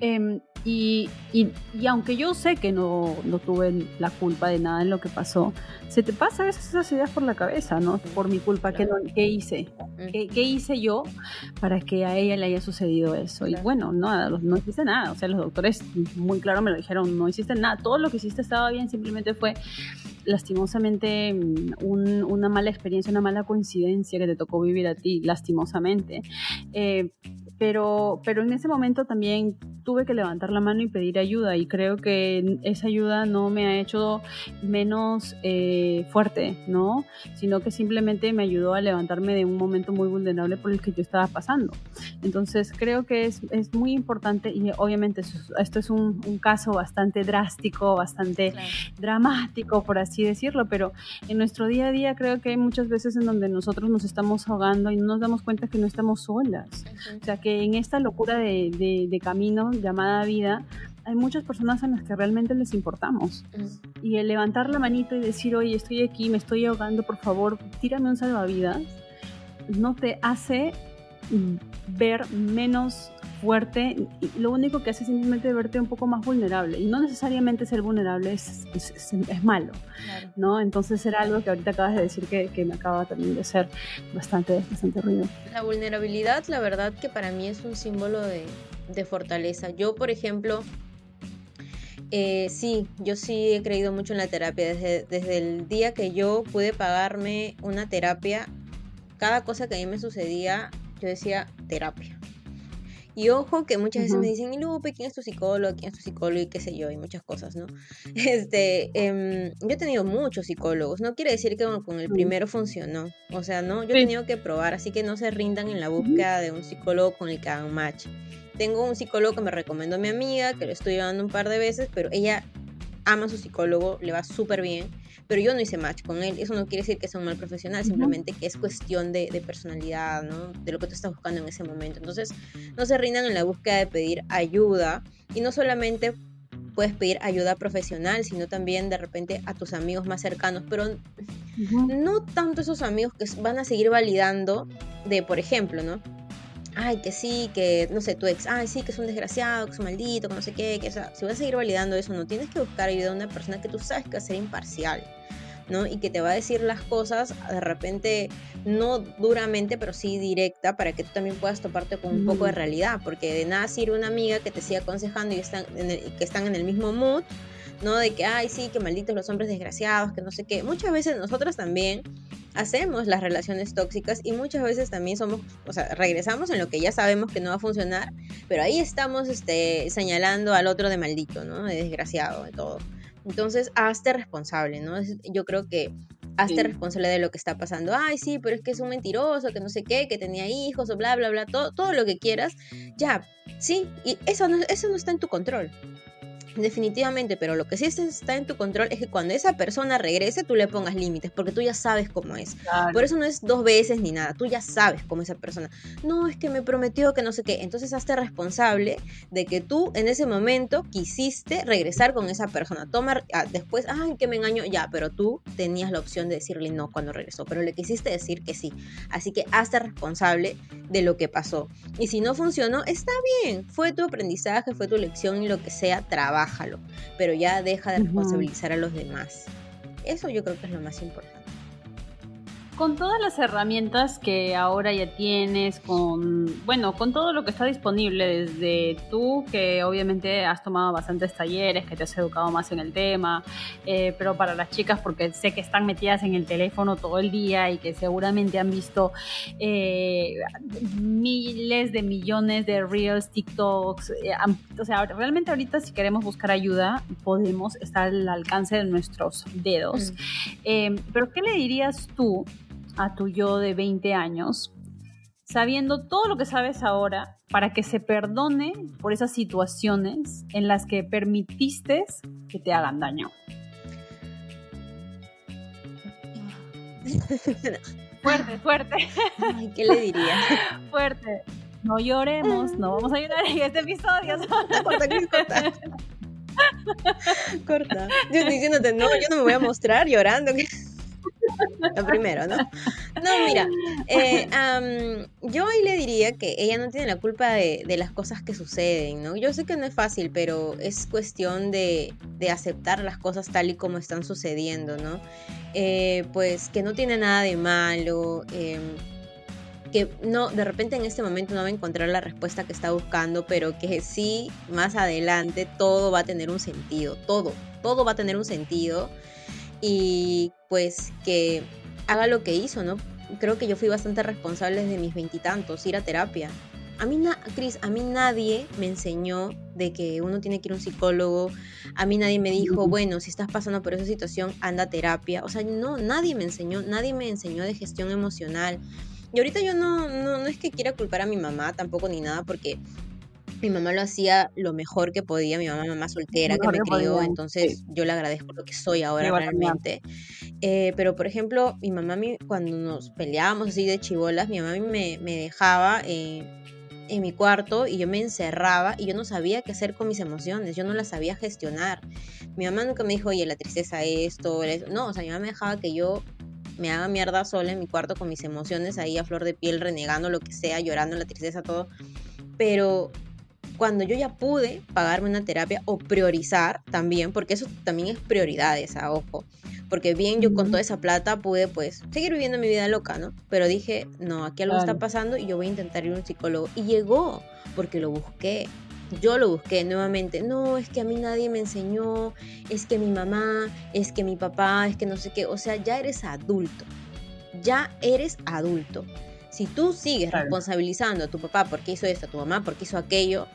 Em, y, y, aunque yo sé que no, no, tuve la culpa de nada en lo que pasó, se te pasa a veces esas ideas por la cabeza, ¿no? Por mi culpa, ¿qué, qué hice? ¿Qué, ¿Qué, hice yo para que a ella le haya sucedido eso? Y bueno, no, no hiciste nada. O sea, los doctores muy claro me lo dijeron, no hiciste nada. Todo lo que hiciste estaba bien, simplemente fue lastimosamente mm, una mala experiencia, una mala coincidencia que te tocó vivir a ti, lastimosamente. Eh, pero, pero en ese momento también tuve que levantar la mano y pedir ayuda y creo que esa ayuda no me ha hecho menos eh, fuerte, ¿no? Sino que simplemente me ayudó a levantarme de un momento muy vulnerable por el que yo estaba pasando. Entonces creo que es, es muy importante y obviamente esto es un, un caso bastante drástico, bastante dramático, por así decirlo, pero en nuestro día a día creo que hay muchas veces en donde nosotros nos estamos ahogando y no nos damos cuenta que no estamos solas. O sea, que en esta locura de, camino llamada vida, hay muchas personas a las que realmente les importamos. Mm. Y el levantar la manito y decir, oye, estoy aquí, me estoy ahogando, por favor, tírame un salvavidas, no te hace ver menos fuerte, lo único que hace es simplemente verte un poco más vulnerable. Y no necesariamente ser vulnerable es, es, malo, ¿no? Entonces era algo que ahorita acabas de decir que, que, me acaba también de hacer bastante, bastante ruido. La vulnerabilidad, la verdad que para mí es un símbolo de, de fortaleza. Yo, por ejemplo, eh, sí, yo sí he creído mucho en la terapia. Desde, desde el día que yo pude pagarme una terapia, cada cosa que a mí me sucedía, yo decía terapia. Y ojo que muchas veces me dicen, y Lupe, ¿quién es tu psicólogo? ¿Quién es tu psicólogo? Y qué sé yo, y muchas cosas, ¿no? Este, em, yo he tenido muchos psicólogos, no quiere decir que con el primero funcionó, o sea, no, yo he tenido que probar, así que no se rindan en la búsqueda de un psicólogo con el que hagan match. Tengo un psicólogo que me recomendó mi amiga, que lo estoy llevando un par de veces, pero ella ama a su psicólogo, le va súper bien, pero yo no hice match con él. Eso no quiere decir que sea un mal profesional, simplemente que es cuestión de, personalidad, ¿no? De lo que tú estás buscando en ese momento. Entonces, no se rindan en la búsqueda de pedir ayuda y no solamente puedes pedir ayuda profesional, sino también de repente a tus amigos más cercanos, pero no tanto esos amigos que van a seguir validando de, por ejemplo, ¿no? Ay, que sí, que no sé, tu ex, ay, sí, que es un desgraciado, que es un maldito, que no sé qué, que o sea, si vas a seguir validando eso, no tienes que buscar ayuda a una persona que tú sabes que va a ser imparcial. ¿no? Y que te va a decir las cosas de repente, no duramente, pero sí directa, para que tú también puedas toparte con un poco de realidad, porque de nada sirve una amiga que te siga aconsejando y están que están en el mismo mood, ¿no? De que, ay, sí, que malditos los hombres desgraciados, que no sé qué. Muchas veces nosotros también hacemos las relaciones tóxicas y muchas veces también somos, o sea, regresamos en lo que ya sabemos que no va a funcionar, pero ahí estamos este, señalando al otro de maldito, ¿no? De desgraciado, de todo. Entonces, hazte responsable, ¿no? Yo creo que hazte responsable de lo que está pasando. Ay, sí, pero es que es un mentiroso, que no sé qué, que tenía hijos, o bla, bla, bla, todo, todo lo que quieras. Ya, sí, y eso no, eso no está en tu control. Definitivamente, pero lo que sí está en tu control es que cuando esa persona regrese tú le pongas límites, porque tú ya sabes cómo es. Por eso no es dos veces ni nada, tú ya sabes cómo esa persona. No, es que me prometió que no sé qué. Entonces hazte responsable de que tú en ese momento quisiste regresar con esa persona. Toma ah, después, ay, que me engañó, ya, pero tú tenías la opción de decirle no cuando regresó, pero le quisiste decir que sí. Así que hazte responsable de lo que pasó. Y si no funcionó, está bien, fue tu aprendizaje, fue tu lección y lo que sea, trabaja pero ya deja de responsabilizar a los demás. Eso yo creo que es lo más importante con todas las herramientas que ahora ya tienes, con, bueno, con todo lo que está disponible, desde tú, que obviamente has tomado bastantes talleres, que te has educado más en el tema, eh, pero para las chicas, porque sé que están metidas en el teléfono todo el día y que seguramente han visto eh, miles de millones de reels, TikToks, eh, o sea, realmente ahorita si queremos buscar ayuda, podemos estar al alcance de nuestros dedos. Mm. pero ¿qué le dirías tú? A tu yo de 20 años, sabiendo todo lo que sabes ahora para que se perdone por esas situaciones en las que permitiste que te hagan daño. fuerte, fuerte. ¿Qué le diría? Fuerte. No lloremos, no vamos a llorar en este episodio. corta, corta. corta. Yo diciéndote, no, yo no me voy a mostrar llorando. Lo primero, ¿no? No, mira, eh, yo ahí le diría que ella no tiene la culpa de, las cosas que suceden, ¿no? Yo sé que no es fácil, pero es cuestión de, aceptar las cosas tal y como están sucediendo, ¿no? Eh, pues que no tiene nada de malo. Em, que no, de repente en este momento no va a encontrar la respuesta que está buscando, pero que sí, más adelante todo va a tener un sentido, todo, todo va a tener un sentido y pues que haga lo que hizo, ¿no? Creo que yo fui bastante responsable desde mis veintitantos, ir a terapia. A mí, Cris, a mí nadie me enseñó de que uno tiene que ir a un psicólogo. A mí nadie me dijo, bueno, si estás pasando por esa situación, anda a terapia. O sea, no, nadie me enseñó, nadie me enseñó de gestión emocional. Y ahorita yo no, no, no es que quiera culpar a mi mamá tampoco ni nada, porque mi mamá lo hacía lo mejor que podía, mi mamá, mamá soltera que me crió, entonces yo le agradezco lo que soy ahora realmente. Eh, pero por ejemplo, mi mamá cuando nos peleábamos así de chivolas, mi mamá me, me dejaba en mi cuarto y yo me encerraba y yo no sabía qué hacer con mis emociones, yo no las sabía gestionar. Mi mamá nunca me dijo, oye, la tristeza esto, esto. no, o sea, mi mamá me dejaba que yo me haga mierda sola en mi cuarto con mis emociones ahí a flor de piel, renegando lo que sea, llorando la tristeza, todo. Pero cuando yo ya pude pagarme una terapia o priorizar también, porque eso también es prioridades, a ojo. Porque bien, yo con toda esa plata pude pues seguir viviendo mi vida loca, ¿no? Pero dije, no, aquí algo está pasando y yo voy a intentar ir a un psicólogo. Y llegó, porque lo busqué. Yo lo busqué nuevamente. No, es que a mí nadie me enseñó, es que mi mamá, es que mi papá, es que no sé qué. O sea, ya eres adulto. Ya eres adulto. Si tú sigues responsabilizando a tu papá porque hizo esto, a tu mamá porque hizo aquello,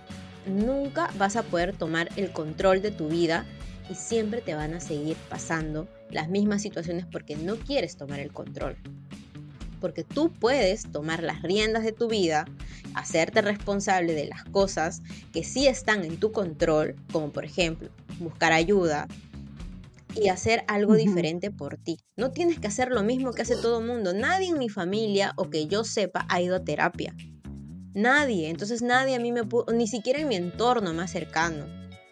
nunca vas a poder tomar el control de tu vida y siempre te van a seguir pasando las mismas situaciones porque no quieres tomar el control. Porque tú puedes tomar las riendas de tu vida, hacerte responsable de las cosas que sí están en tu control, como por ejemplo buscar ayuda y hacer algo diferente por ti. No tienes que hacer lo mismo que hace todo el mundo. Nadie en mi familia o que yo sepa ha ido a terapia. Nadie. Entonces nadie a mí me pudo, ni siquiera en mi entorno más cercano.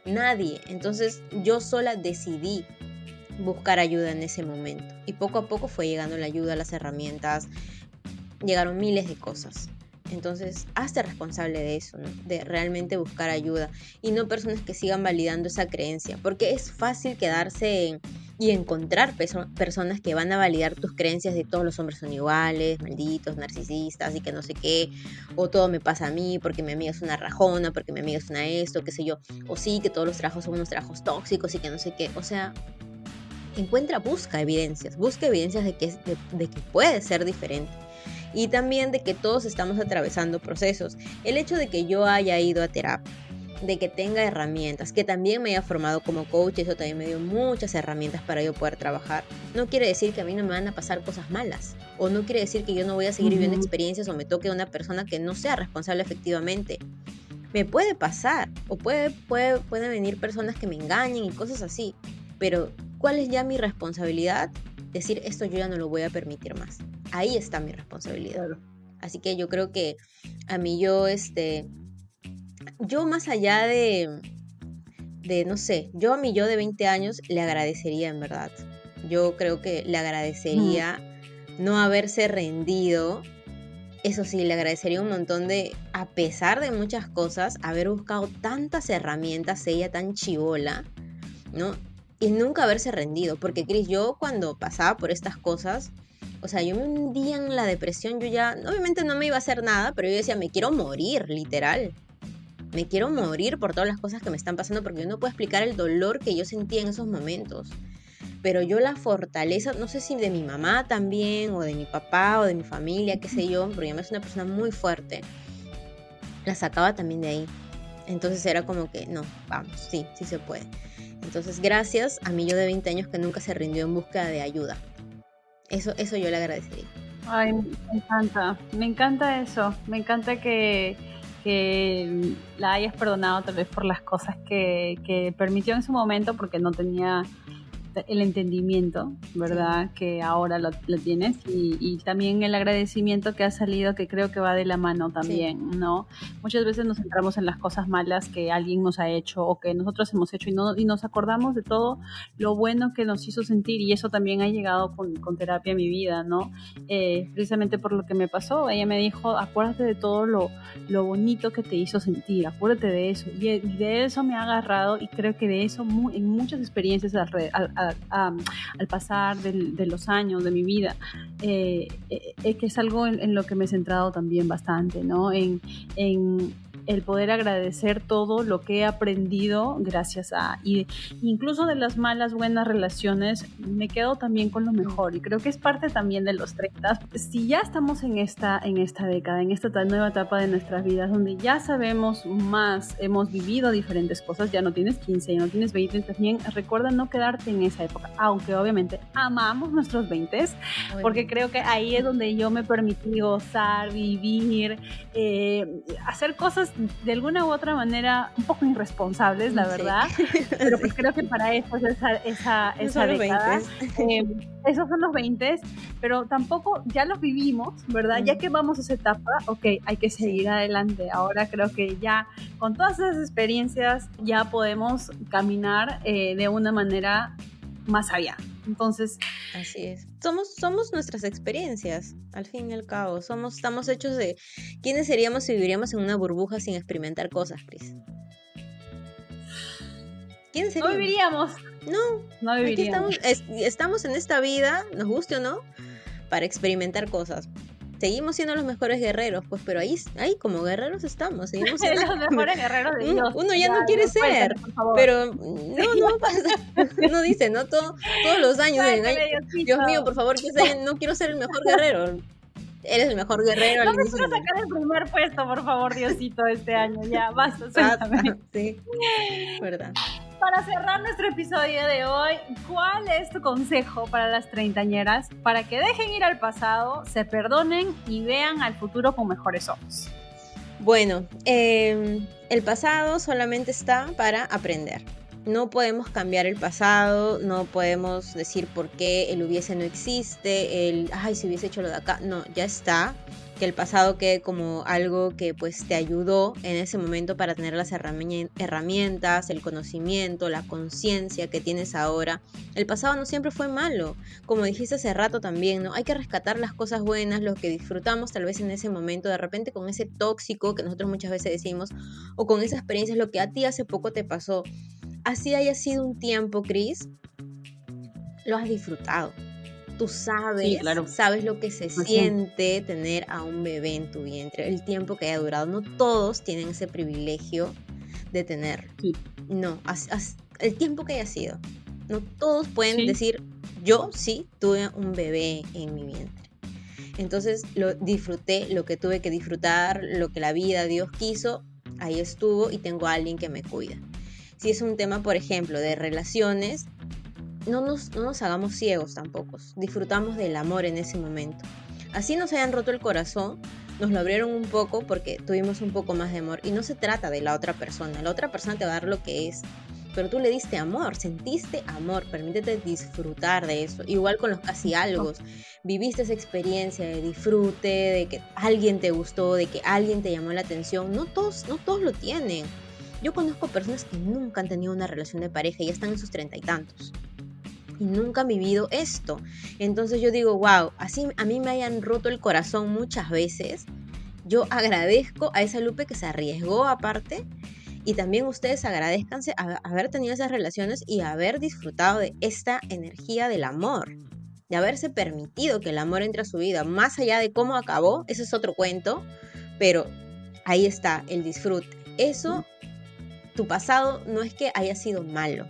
Nadie. Entonces yo sola decidí buscar ayuda en ese momento. Y poco a poco fue llegando la ayuda, las herramientas, llegaron miles de cosas. Entonces, hazte responsable de eso, de realmente buscar ayuda y no personas que sigan validando esa creencia, porque es fácil quedarse y encontrar personas que van a validar tus creencias de todos los hombres son iguales, malditos, narcisistas y que no sé qué, o todo me pasa a mí porque mi amiga es una rajona, porque mi amiga es una esto, qué sé yo, o sí, que todos los trabajos son unos trabajos tóxicos y que no sé qué, o sea, encuentra, busca evidencias, busca evidencias de que, de, que puede ser diferente y también de que todos estamos atravesando procesos. El hecho de que yo haya ido a terapia, de que tenga herramientas, que también me haya formado como coach, eso también me dio muchas herramientas para yo poder trabajar. No quiere decir que a mí no me van a pasar cosas malas, o no quiere decir que yo no voy a seguir viviendo experiencias o me toque una persona que no sea responsable efectivamente. Me puede pasar, o puede, puede, pueden venir personas que me engañen y cosas así, pero ¿Cuál es ya mi responsabilidad? Decir, esto yo ya no lo voy a permitir más. Ahí está mi responsabilidad. Así que yo creo que a mí yo, este, yo más allá de, de, no sé, yo a mi yo de 20 años le agradecería en verdad. Yo creo que le agradecería no haberse rendido. Eso sí, le agradecería un montón de, a pesar de muchas cosas, haber buscado tantas herramientas, ella tan chivola, ¿no? y nunca haberse rendido. Porque, Cris, yo cuando pasaba por estas cosas, o sea, yo me hundía en la depresión, yo ya, obviamente no me iba a hacer nada, pero yo decía, me quiero morir, literal. Me quiero morir por todas las cosas que me están pasando porque yo no puedo explicar el dolor que yo sentía en esos momentos. Pero yo la fortaleza, no sé si de mi mamá también, o de mi papá, o de mi familia, qué sé yo, porque yo me es una persona muy fuerte, la sacaba también de ahí. Entonces era como que, no, vamos, sí, sí se puede. Entonces, gracias a mí yo de 20 años que nunca se rindió en búsqueda de ayuda. Eso, eso yo le agradecería. Ay, me encanta, me encanta eso, me encanta que, que la hayas perdonado tal vez por las cosas que, que permitió en su momento porque no tenía el entendimiento, ¿verdad? Que ahora lo, tienes y, también el agradecimiento que ha salido, que creo que va de la mano también, ¿no? Muchas veces nos centramos en las cosas malas que alguien nos ha hecho o que nosotros hemos hecho y, no, y nos acordamos de todo lo bueno que nos hizo sentir y eso también ha llegado con, terapia a mi vida, ¿no? Eh, precisamente por lo que me pasó, ella me dijo, acuérdate de todo lo, lo bonito que te hizo sentir, acuérdate de eso. Y de eso me ha agarrado y creo que de eso en muchas experiencias alrededor al pasar de los años de mi vida, eh, eh, es que es algo en, lo que me he centrado también bastante, ¿no? En el poder agradecer todo lo que he aprendido gracias a, y incluso de las malas, buenas relaciones, me quedo también con lo mejor y creo que es parte también de los 30. Si ya estamos en esta, en esta década, en esta nueva etapa de nuestras vidas, donde ya sabemos más, hemos vivido diferentes cosas, ya no tienes 15, ya no tienes 20, también recuerda no quedarte en esa época, aunque obviamente amamos nuestros 20, porque creo que ahí es donde yo me permití gozar, vivir, eh, hacer cosas de alguna u otra manera un poco irresponsables, la verdad, pero pues creo que para eso es esa, esa, esa década. Eh, esos son los 20, pero tampoco ya los vivimos, ¿verdad? Ya que vamos a esa etapa, ok, hay que seguir adelante. Ahora creo que ya con todas esas experiencias ya podemos caminar eh, de una manera más allá. Entonces. Así es. Somos, somos nuestras experiencias, al fin y al cabo. Somos, estamos hechos de. ¿Quiénes seríamos si viviríamos en una burbuja sin experimentar cosas, Cris? ¿Quiénes seríamos? No viviríamos. No, no viviríamos. Estamos, estamos en esta vida, nos guste o no, para experimentar cosas seguimos siendo los mejores guerreros, pues, pero ahí, ahí como guerreros estamos, seguimos siendo los mejores guerreros de Dios. Uno ya, no quiere ser, pero no, no pasa. Uno dice, ¿no? todos los años, Dios mío, por favor, que no quiero ser el mejor guerrero. Eres el mejor guerrero. No me quiero sacar el primer puesto, por favor, Diosito, este año. Ya, basta, suéltame. Sí, verdad para cerrar nuestro episodio de hoy, ¿cuál es tu consejo para las treintañeras para que dejen ir al pasado, se perdonen y vean al futuro con mejores ojos? Bueno, em, el pasado solamente está para aprender. No podemos cambiar el pasado, no podemos decir por qué el hubiese no existe, el, ay, si hubiese hecho lo de acá, no, ya está que el pasado quede como algo que pues te ayudó en ese momento para tener las herramientas, el conocimiento, la conciencia que tienes ahora. El pasado no siempre fue malo, como dijiste hace rato también, ¿no? Hay que rescatar las cosas buenas, lo que disfrutamos tal vez en ese momento, de repente con ese tóxico que nosotros muchas veces decimos, o con esa experiencia, lo que a ti hace poco te pasó. Así haya sido un tiempo, Cris, lo has disfrutado tú sabes, sabes lo que se siente tener a un bebé en tu vientre, el tiempo que haya durado. No todos tienen ese privilegio de tener. No, el tiempo que haya sido. No todos pueden decir, yo sí tuve un bebé en mi vientre. Entonces lo disfruté, lo que tuve que disfrutar, lo que la vida, Dios quiso, ahí estuvo y tengo a alguien que me cuida. Si es un tema, por ejemplo, de relaciones, no nos, no nos hagamos ciegos tampoco. Disfrutamos del amor en ese momento. Así nos hayan roto el corazón, nos lo abrieron un poco porque tuvimos un poco más de amor. Y no se trata de la otra persona. La otra persona te va a dar lo que es. Pero tú le diste amor, sentiste amor, permítete disfrutar de eso. Igual con los casi algo. Viviste esa experiencia de disfrute, de que alguien te gustó, de que alguien te llamó la atención. No todos, no todos lo tienen. Yo conozco personas que nunca han tenido una relación de pareja y ya están en sus treinta y tantos nunca han vivido esto. Entonces yo digo, wow, así a mí me hayan roto el corazón muchas veces. Yo agradezco a esa Lupe que se arriesgó aparte y también ustedes agradezcanse haber tenido esas relaciones y haber disfrutado de esta energía del amor, de haberse permitido que el amor entre a su vida, más allá de cómo acabó, ese es otro cuento, pero ahí está el disfrute. Eso, tu pasado no es que haya sido malo,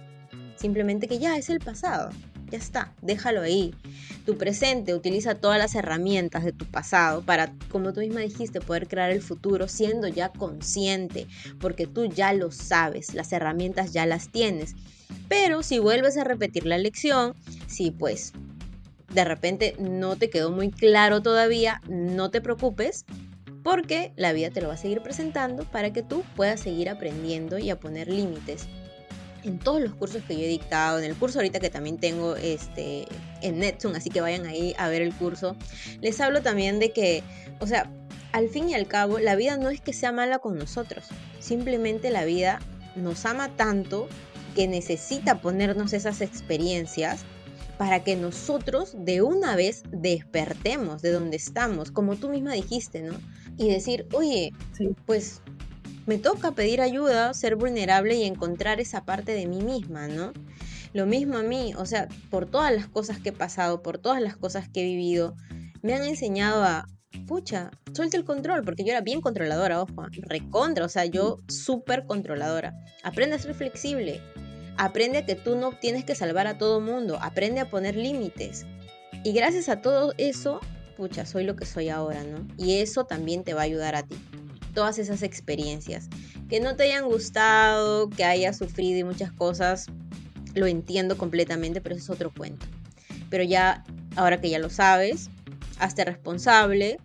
Simplemente que ya es el pasado. Ya está, déjalo ahí. Tu presente utiliza todas las herramientas de tu pasado para, como tú misma dijiste, poder crear el futuro siendo ya consciente, porque tú ya lo sabes, las herramientas ya las tienes. Pero si vuelves a repetir la lección, si pues de repente no te quedó muy claro todavía, no te preocupes, porque la vida te lo va a seguir presentando para que tú puedas seguir aprendiendo y a poner límites en todos los cursos que yo he dictado, en el curso ahorita que también tengo este, en Netsun, así que vayan ahí a ver el curso, les hablo también de que, o sea, al fin y al cabo, la vida no es que sea mala con nosotros, simplemente la vida nos ama tanto que necesita ponernos esas experiencias para que nosotros de una vez despertemos de donde estamos, como tú misma dijiste, ¿no? Y decir, oye, pues me toca pedir ayuda, ser vulnerable y encontrar esa parte de mí misma, ¿no? Lo mismo a mí, o sea, por todas las cosas que he pasado, por todas las cosas que he vivido, me han enseñado a, pucha, suelta el control, porque yo era bien controladora, ojo, recontra, o sea, yo súper controladora. Aprende a ser flexible, aprende a que tú no tienes que salvar a todo mundo, aprende a poner límites. Y gracias a todo eso, pucha, soy lo que soy ahora, ¿no? Y eso también te va a ayudar a ti todas esas experiencias. Que no te hayan gustado, que hayas sufrido y muchas cosas, lo entiendo completamente, pero eso es otro cuento. Pero ya, ahora que ya lo sabes, hazte responsable,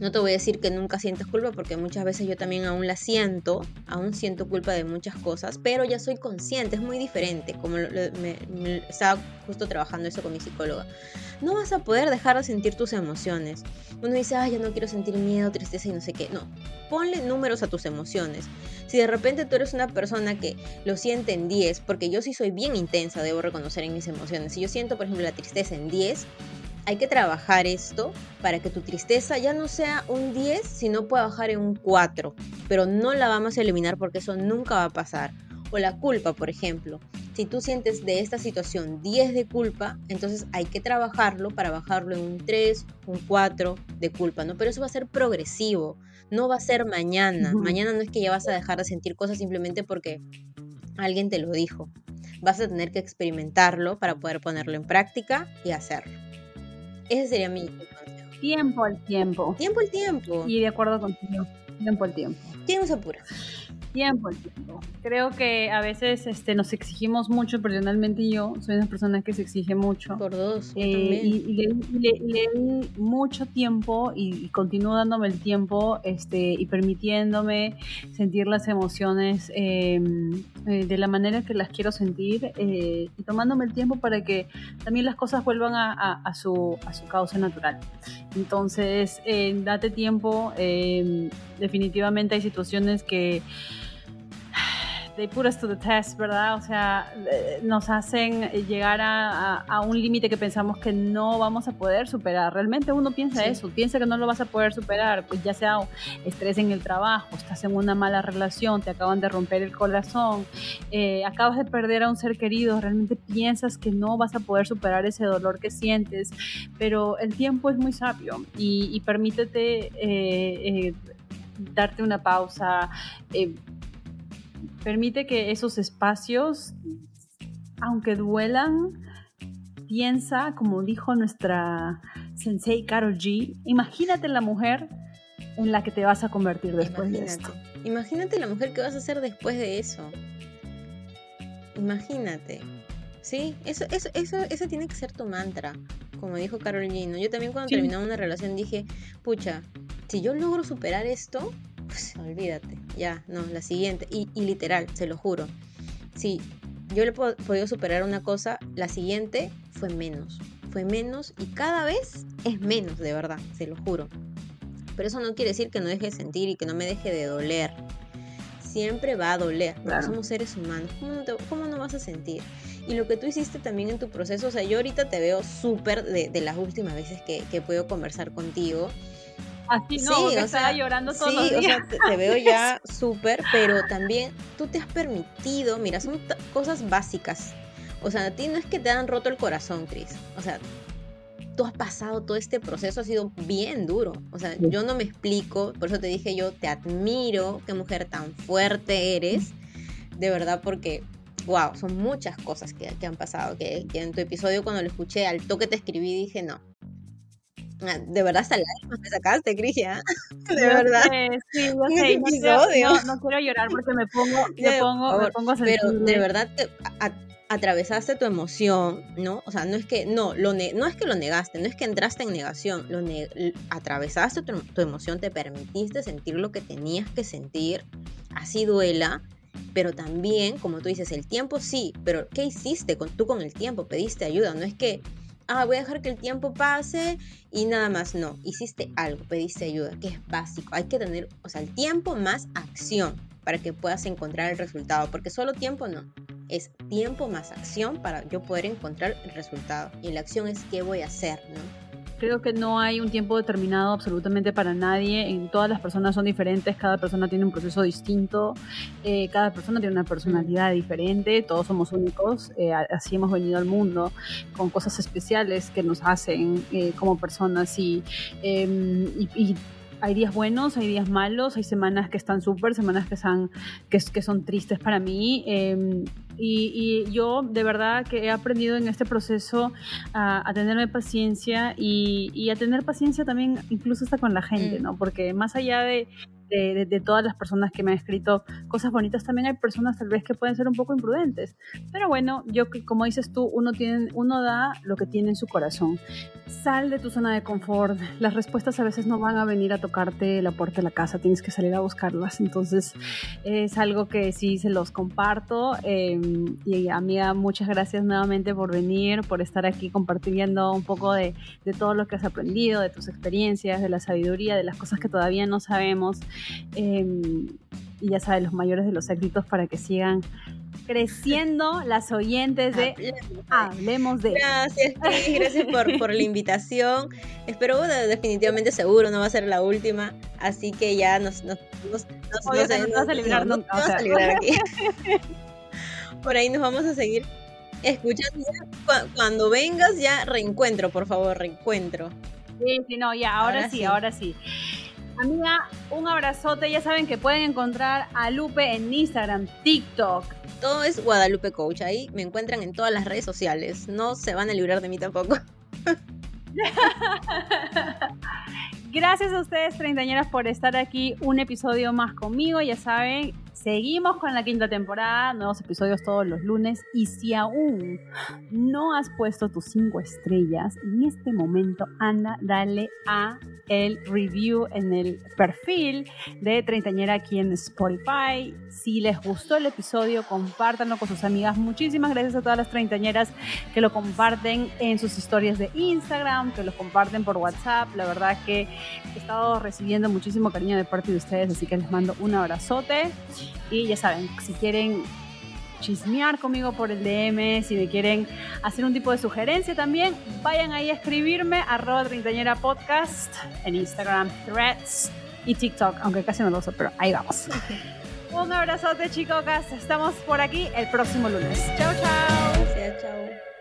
No te voy a decir que nunca sientes culpa porque muchas veces yo también aún la siento, aún siento culpa de muchas cosas, pero ya soy consciente, es muy diferente, como me, estaba justo trabajando eso con mi psicóloga. No vas a poder dejar de sentir tus emociones. Uno dice, ay, yo no quiero sentir miedo, tristeza y no sé qué. No, ponle números a tus emociones. Si de repente tú eres una persona que lo siente en 10, porque yo sí soy bien intensa, debo reconocer en mis emociones. Si yo siento, por ejemplo, la tristeza en 10, hay que trabajar esto para que tu tristeza ya no sea un 10, sino pueda bajar en un 4. Pero no la vamos a eliminar porque eso nunca va a pasar. O la culpa, por ejemplo. Si tú sientes de esta situación 10 de culpa, entonces hay que trabajarlo para bajarlo en un 3, un 4 de culpa, ¿no? Pero eso va a ser progresivo, no va a ser mañana. Mañana no es que ya vas a dejar de sentir cosas simplemente porque alguien te lo dijo. Vas a tener que experimentarlo para poder ponerlo en práctica y hacerlo. Ese sería mi consejo. Tiempo al tiempo. Tiempo al tiempo. Y de acuerdo contigo. Tiempo al tiempo. ¿Quién se apura? Tiempo al tiempo. Creo que a veces este, nos exigimos mucho, personalmente yo soy una persona que se exige mucho. Por dos. Eh, y, le, mucho tiempo y, continúo dándome el tiempo este, y permitiéndome sentir las emociones em, eh, de la manera que las quiero sentir eh, y tomándome el tiempo para que también las cosas vuelvan a, su, a su causa natural. Entonces, date tiempo. Em, definitivamente hay situaciones que they put us to the test, ¿verdad? O sea, eh, nos hacen llegar a, un límite que pensamos que no vamos a poder superar. Realmente uno piensa eso, piensa que no lo vas a poder superar, pues ya sea estrés en el trabajo, estás en una mala relación, te acaban de romper el corazón, eh, acabas de perder a un ser querido, realmente piensas que no vas a poder superar ese dolor que sientes, pero el tiempo es muy sabio y, permítete eh, darte una pausa permite que esos espacios, aunque duelan, piensa, como dijo nuestra sensei Carol G, imagínate la mujer en la que te vas a convertir después de esto. Imagínate la mujer que vas a ser después de eso. Imagínate. Sí, eso, eso, eso, eso tiene que ser tu mantra, como dijo Carol G. Yo también cuando terminaba una relación dije, pucha, si yo logro superar esto, pues olvídate, ya, no, la siguiente. Y, literal, se lo juro. Si yo le he podido superar una cosa, la siguiente fue menos. Fue menos y cada vez es menos, de verdad, se lo juro. Pero eso no quiere decir que no deje de sentir y que no me deje de doler. Siempre va a doler, porque somos seres humanos. ¿Cómo no, vas a sentir? Y lo que tú hiciste también en tu proceso, o sea, yo ahorita te veo súper de, las últimas veces que, que puedo conversar contigo Así no, sí, estaba llorando todos los días. O sea, te, veo ya súper, pero también tú te has permitido, mira, son cosas básicas. O sea, a ti no es que te han roto el corazón, Cris. O sea, tú has pasado todo este proceso, ha sido bien duro. O sea, yo no me explico, por eso te dije yo, te admiro, qué mujer tan fuerte eres. De verdad, porque, wow, son muchas cosas que, que han pasado. Que, que en tu episodio, cuando lo escuché, al toque te escribí, dije, no, de verdad hasta lágrimas me sacaste, Crisia. De verdad. sí, yo sé, no, no, quiero llorar porque me pongo, me pongo, me pongo Pero de verdad atravesaste tu emoción, ¿no? O sea, no es que no, lo no es que lo negaste, no es que entraste en negación, lo atravesaste tu, tu, emoción, te permitiste sentir lo que tenías que sentir, así duela, pero también, como tú dices, el tiempo sí, pero ¿qué hiciste con tú con el tiempo? Pediste ayuda, no es que ah, voy a dejar que el tiempo pase y nada más. No, hiciste algo, pediste ayuda, que es básico. Hay que tener, o sea, el tiempo más acción para que puedas encontrar el resultado, porque solo tiempo no. Es tiempo más acción para yo poder encontrar el resultado. Y la acción es qué voy a hacer, ¿no? Creo que no hay un tiempo determinado absolutamente para nadie. En, todas las personas son diferentes, cada persona tiene un proceso distinto, eh, cada persona tiene una personalidad diferente, todos somos únicos, eh, así hemos venido al mundo, con cosas especiales que nos hacen eh, como personas y, em, y hay días buenos, hay días malos, hay semanas que están súper, semanas que, son, que, que, son tristes para mí. Em, y, yo de verdad que he aprendido en este proceso a, tenerme paciencia y, a tener paciencia también incluso hasta con la gente, mm. ¿no? Porque más allá de, de, todas las personas que me han escrito cosas bonitas, también hay personas tal vez que pueden ser un poco imprudentes. Pero bueno, yo como dices tú, uno, tiene, uno da lo que tiene en su corazón. Sal de tu zona de confort. Las respuestas a veces no van a venir a tocarte la puerta de la casa, tienes que salir a buscarlas. Entonces es algo que sí se los comparto. Em, y amiga, muchas gracias nuevamente por venir, por estar aquí compartiendo un poco de, de todo lo que has aprendido, de tus experiencias, de la sabiduría, de las cosas que todavía no sabemos. Em, y ya sabes, los mayores de los éxitos para que sigan creciendo las oyentes de Hablemos de. Gracias, gracias por, por, la invitación. Espero, definitivamente seguro, no va a ser la última. Así que ya nos, nos, nos, nos, vamos a librar nunca. Vamos a librar aquí. por ahí nos vamos a seguir escuchando. Cuando vengas, ya reencuentro, por favor, reencuentro. Sí, sí, no, ya, ahora, sí, ahora sí. Amiga, un abrazote. Ya saben que pueden encontrar a Lupe en Instagram, TikTok. Todo es Guadalupe Coach. Ahí me encuentran en todas las redes sociales. No se van a librar de mí tampoco. Gracias a ustedes, treintañeras, por estar aquí un episodio más conmigo. Ya saben, Seguimos con la quinta temporada, nuevos episodios todos los lunes. Y si aún no has puesto tus cinco estrellas, en este momento anda, dale a el review en el perfil de Treintañera aquí en Spotify. Si les gustó el episodio, compártanlo con sus amigas. Muchísimas gracias a todas las treintañeras que lo comparten en sus historias de Instagram, que lo comparten por WhatsApp. La verdad que he estado recibiendo muchísimo cariño de parte de ustedes, así que les mando un abrazote. Y ya saben, si quieren chismear conmigo por el DM, si me quieren hacer un tipo de sugerencia también, vayan ahí a escribirme, arroba treintañera podcast en Instagram, Threads y TikTok, aunque casi no lo uso, pero ahí vamos. un abrazote chicos, estamos por aquí el próximo lunes. Chao, chao. Gracias, chao.